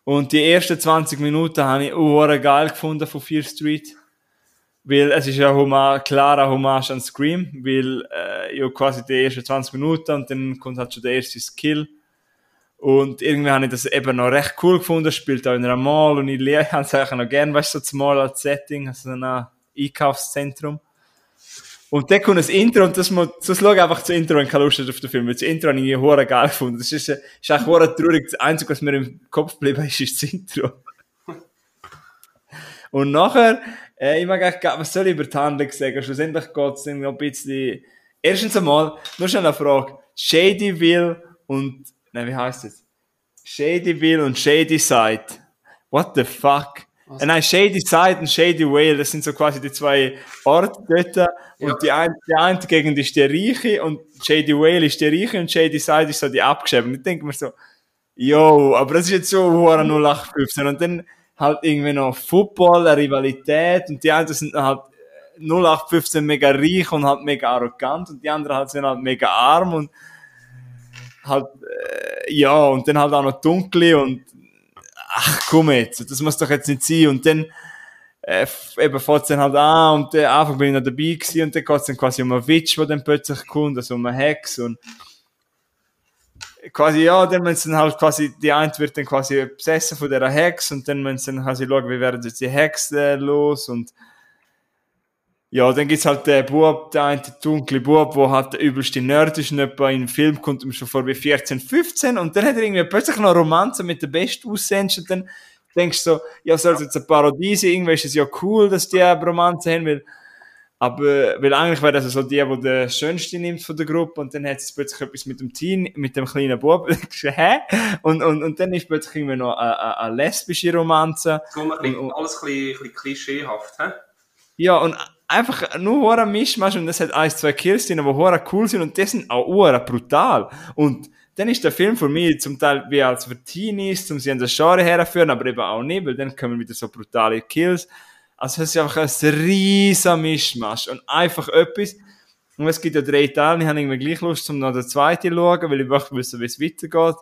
B: und die ersten 20 Minuten habe ich auch geil gefunden von Fear Street. Weil es ist ja Hommage, klarer Hommage an Scream, weil äh, ja quasi die ersten 20 Minuten und dann kommt halt schon der erste Skill. Und irgendwie habe ich das eben noch recht cool gefunden, spielt auch in einer Mall und ich liebe es eigentlich noch gerne, weißt du, so Mall als Setting, also ein Einkaufszentrum. Und dann kommt das Intro und das, muss, das schau einfach das Intro, du keine Lust auf den Film. weil Das Intro habe ich hure geil gefunden. Das ist, äh, ist eigentlich hure traurig. Das Einzige, was mir im Kopf geblieben ist, ist das Intro. Und nachher, äh, ich mag eigentlich, gar- was soll ich über die Handlung sagen? Schlussendlich geht es noch ein bisschen, erstens einmal, nur schnell eine Frage. Shadyville und, nein, wie heißt es? Shadyville und Shady Side. What the fuck? Äh, nein, Shady Side und Shady Whale, das sind so quasi die zwei Orte dort. Und
A: Ja.
B: die, eine, die eine Gegend ist die Reiche und Shady Whale ist die Reiche und Shady Side ist so die abgeschrieben. Und ich denke mir so, yo, aber das ist jetzt so hure 0815. Und dann halt irgendwie noch Football, eine Rivalität und die einen sind halt 0815 mega reich und halt mega arrogant und die anderen halt sind halt mega arm und halt, äh, ja, und dann halt auch noch dunkle und ach komm jetzt, das muss doch jetzt nicht sein. Und dann äh, eben fängt es dann halt an und der Anfang bin ich noch dabei gewesen und dann geht es dann quasi um einen Witch, der dann plötzlich kommt, also um eine Hex und quasi, ja, dann dann halt quasi, die eine wird dann quasi besessen von dieser Hex und dann müssen quasi schauen, wie werden jetzt die Hex äh, los und ja, dann gibt's halt den Bub, der eine dunkle Bub, wo halt der übelste Nerd ist und etwa in den Film kommt ihm schon vor wie 14, 15 und dann hat er irgendwie plötzlich noch Romanze mit der Bestaussehenden und dann denkst du so, ja, soll es jetzt eine Parodie sein, irgendwie ist es ja cool, dass die eine Romanze haben, weil aber, weil eigentlich wäre das so die, die der Schönste nimmt von der Gruppe und dann hat es plötzlich etwas mit dem Teen, mit dem kleinen Bub. Hä? Und, und, und dann ist plötzlich irgendwie noch eine, eine, eine lesbische Romanze.
A: So ein bisschen,
B: Und-
A: alles ein bisschen, ein bisschen klischeehaft, hä?
B: Ja, und einfach nur hure Mischmasch und das hat ein, zwei Kills drin, die hure cool sind und die sind auch hure brutal. Und dann ist der Film für mich zum Teil wie als für Teenies, um sie an der Genre herführen, aber eben auch nicht, weil dann kommen wieder so brutale Kills. Also es ist einfach ein riesen Mischmasch und einfach etwas. Und es gibt ja drei Teile, ich habe irgendwie gleich Lust, um noch den zweiten zu schauen, weil ich möchte wissen, wie es weitergeht.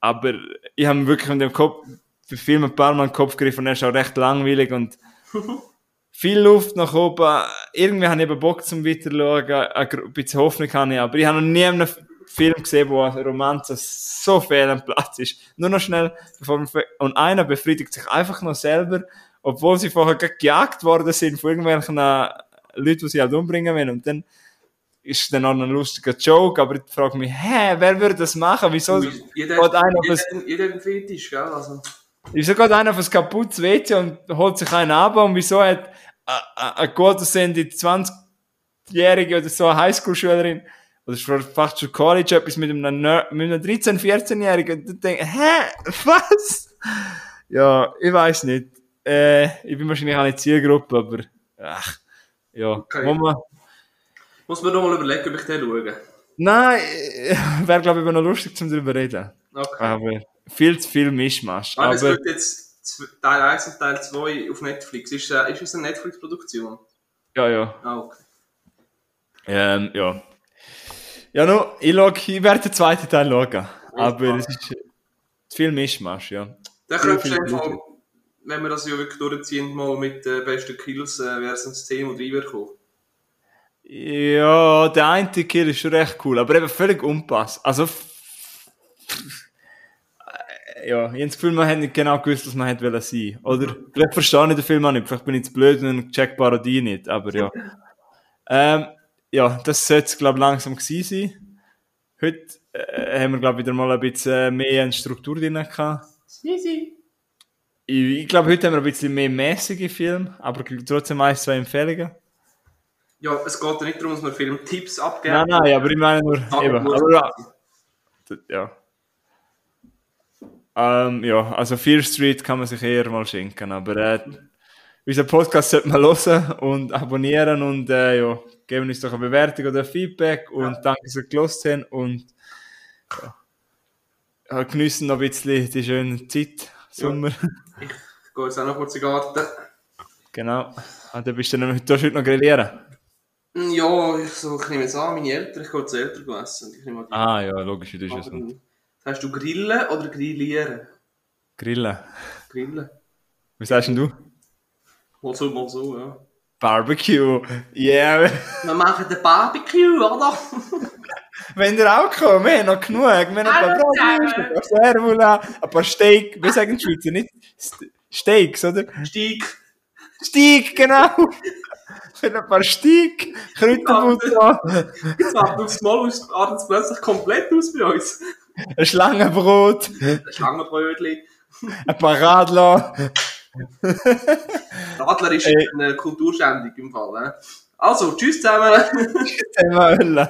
B: Aber ich habe mir wirklich in dem Kopf, für Film ein paar Mal in den Kopf gegriffen und er ist auch recht langweilig und viel Luft nach oben. Irgendwie habe ich eben Bock zum Weiterschauen. Ein bisschen Hoffnung habe ich, aber ich habe noch nie einen Film gesehen, wo eine Romanze so fehl am Platz ist. Nur noch schnell, bevor fe- und einer befriedigt sich einfach noch selber, obwohl sie vorher gejagt worden sind von irgendwelchen äh, Leuten, die sie halt umbringen wollen. Und dann ist dann auch ein lustiger Joke, aber ich frage mich, hä, wer würde das machen? Wieso
A: Jeder,
B: geht einer auf
A: jeder,
B: ein
A: jeder hat einen Fetisch, gell? Also,
B: Wieso geht einer auf ein kaputtes WC und holt sich einen ab und wieso hat eine- eine gut aussehende 20-Jährige oder so eine Highschool-Schülerin oder fast schon College etwas mit einem, Ner mit einem 13-, 14-Jährigen und dann denke ich, hä, was? Ja, ich weiß nicht. Äh, ich bin wahrscheinlich auch nicht Zielgruppe, aber ach, ja.
A: Okay.
B: Wo man,
A: muss man doch mal überlegen, ob ich den schaue.
B: nein, wäre glaube ich aber noch lustig zum drüber reden.
A: Okay.
B: Aber viel zu viel Mischmasch.
A: Ah, es
B: Aber
A: wird jetzt zw- Teil 1 und Teil 2 auf Netflix. Ist, äh, ist es eine Netflix-Produktion?
B: Ja, ja.
A: Ah, okay.
B: Ähm, ja. Ja, no, ich, schau, ich werde den zweiten Teil schauen. Aber es ist zu viel Mischmasch, ja.
A: Dann könntest du einfach, wenn wir das ja wirklich durchziehen, mal mit den besten Kills äh, versus 10 oder 3 kommen.
B: Ja, der eine Kill ist schon recht cool, aber eben völlig unpassend. Also, f- äh, ja, ich habe das Gefühl, man hat nicht genau gewusst, was man hätte wollen sein. Oder, vielleicht verstehe ich den Film auch nicht, vielleicht bin ich zu blöd und check die Parodie nicht, aber ja. ähm, ja, das sollte es, glaube ich, langsam gewesen sein. Heute äh, haben wir, glaube ich, wieder mal ein bisschen mehr eine Struktur drin gehabt.
A: Easy.
B: Ich, ich glaube, heute haben wir ein bisschen mehr mäßige Filme, aber trotzdem ein, zwei Empfehlungen.
A: Ja, es geht ja nicht darum, dass wir Filmtipps abgeben.
B: Nein, nein, aber ich meine nur, eben, aber ja, ja. Ähm, ja, also Fear Street kann man sich eher mal schenken, aber äh, unseren Podcast sollte man hören und abonnieren und äh, ja, geben uns doch eine Bewertung oder Feedback und danke, dass ihr gelost habt und ja, ja, geniessen noch ein bisschen die schöne Zeit, Sommer.
A: Ich gehe jetzt auch noch kurz in den Garten.
B: Genau. Und dann bist du dann, du heute noch grillieren.
A: Hm, Ja, ich, so, ich nehme jetzt an, meine Eltern, ich gehe zu Eltern essen. Ich nehme
B: Ah ja, logisch, das ist so.
A: machen- Sagst du grillen oder grillieren?
B: Grillen.
A: Grillen.
B: Was sagst denn du?
A: Mal so, mal so, ja.
B: Barbecue. Yeah.
A: Wir machen den Barbecue, oder?
B: Wenn ihr auch kommt, wir haben noch genug. Wir haben ein paar
A: zusammen.
B: ein paar Servula, ein paar Steak. Wir sagen in der Schweiz nicht St- Steaks, oder?
A: Stieg.
B: Steak, genau. Für ein paar Steak, Kräuterbutter,
A: Jetzt wartet aufs Mal, artet es plötzlich komplett aus bei uns.
B: ein Schlangenbrot,
A: Ein Schlangenbrötchen.
B: ein paar Radler.
A: Radler ist
B: Ey.
A: eine Kulturschändung im Fall. Ne? Also, tschüss zusammen.
B: Zusammen.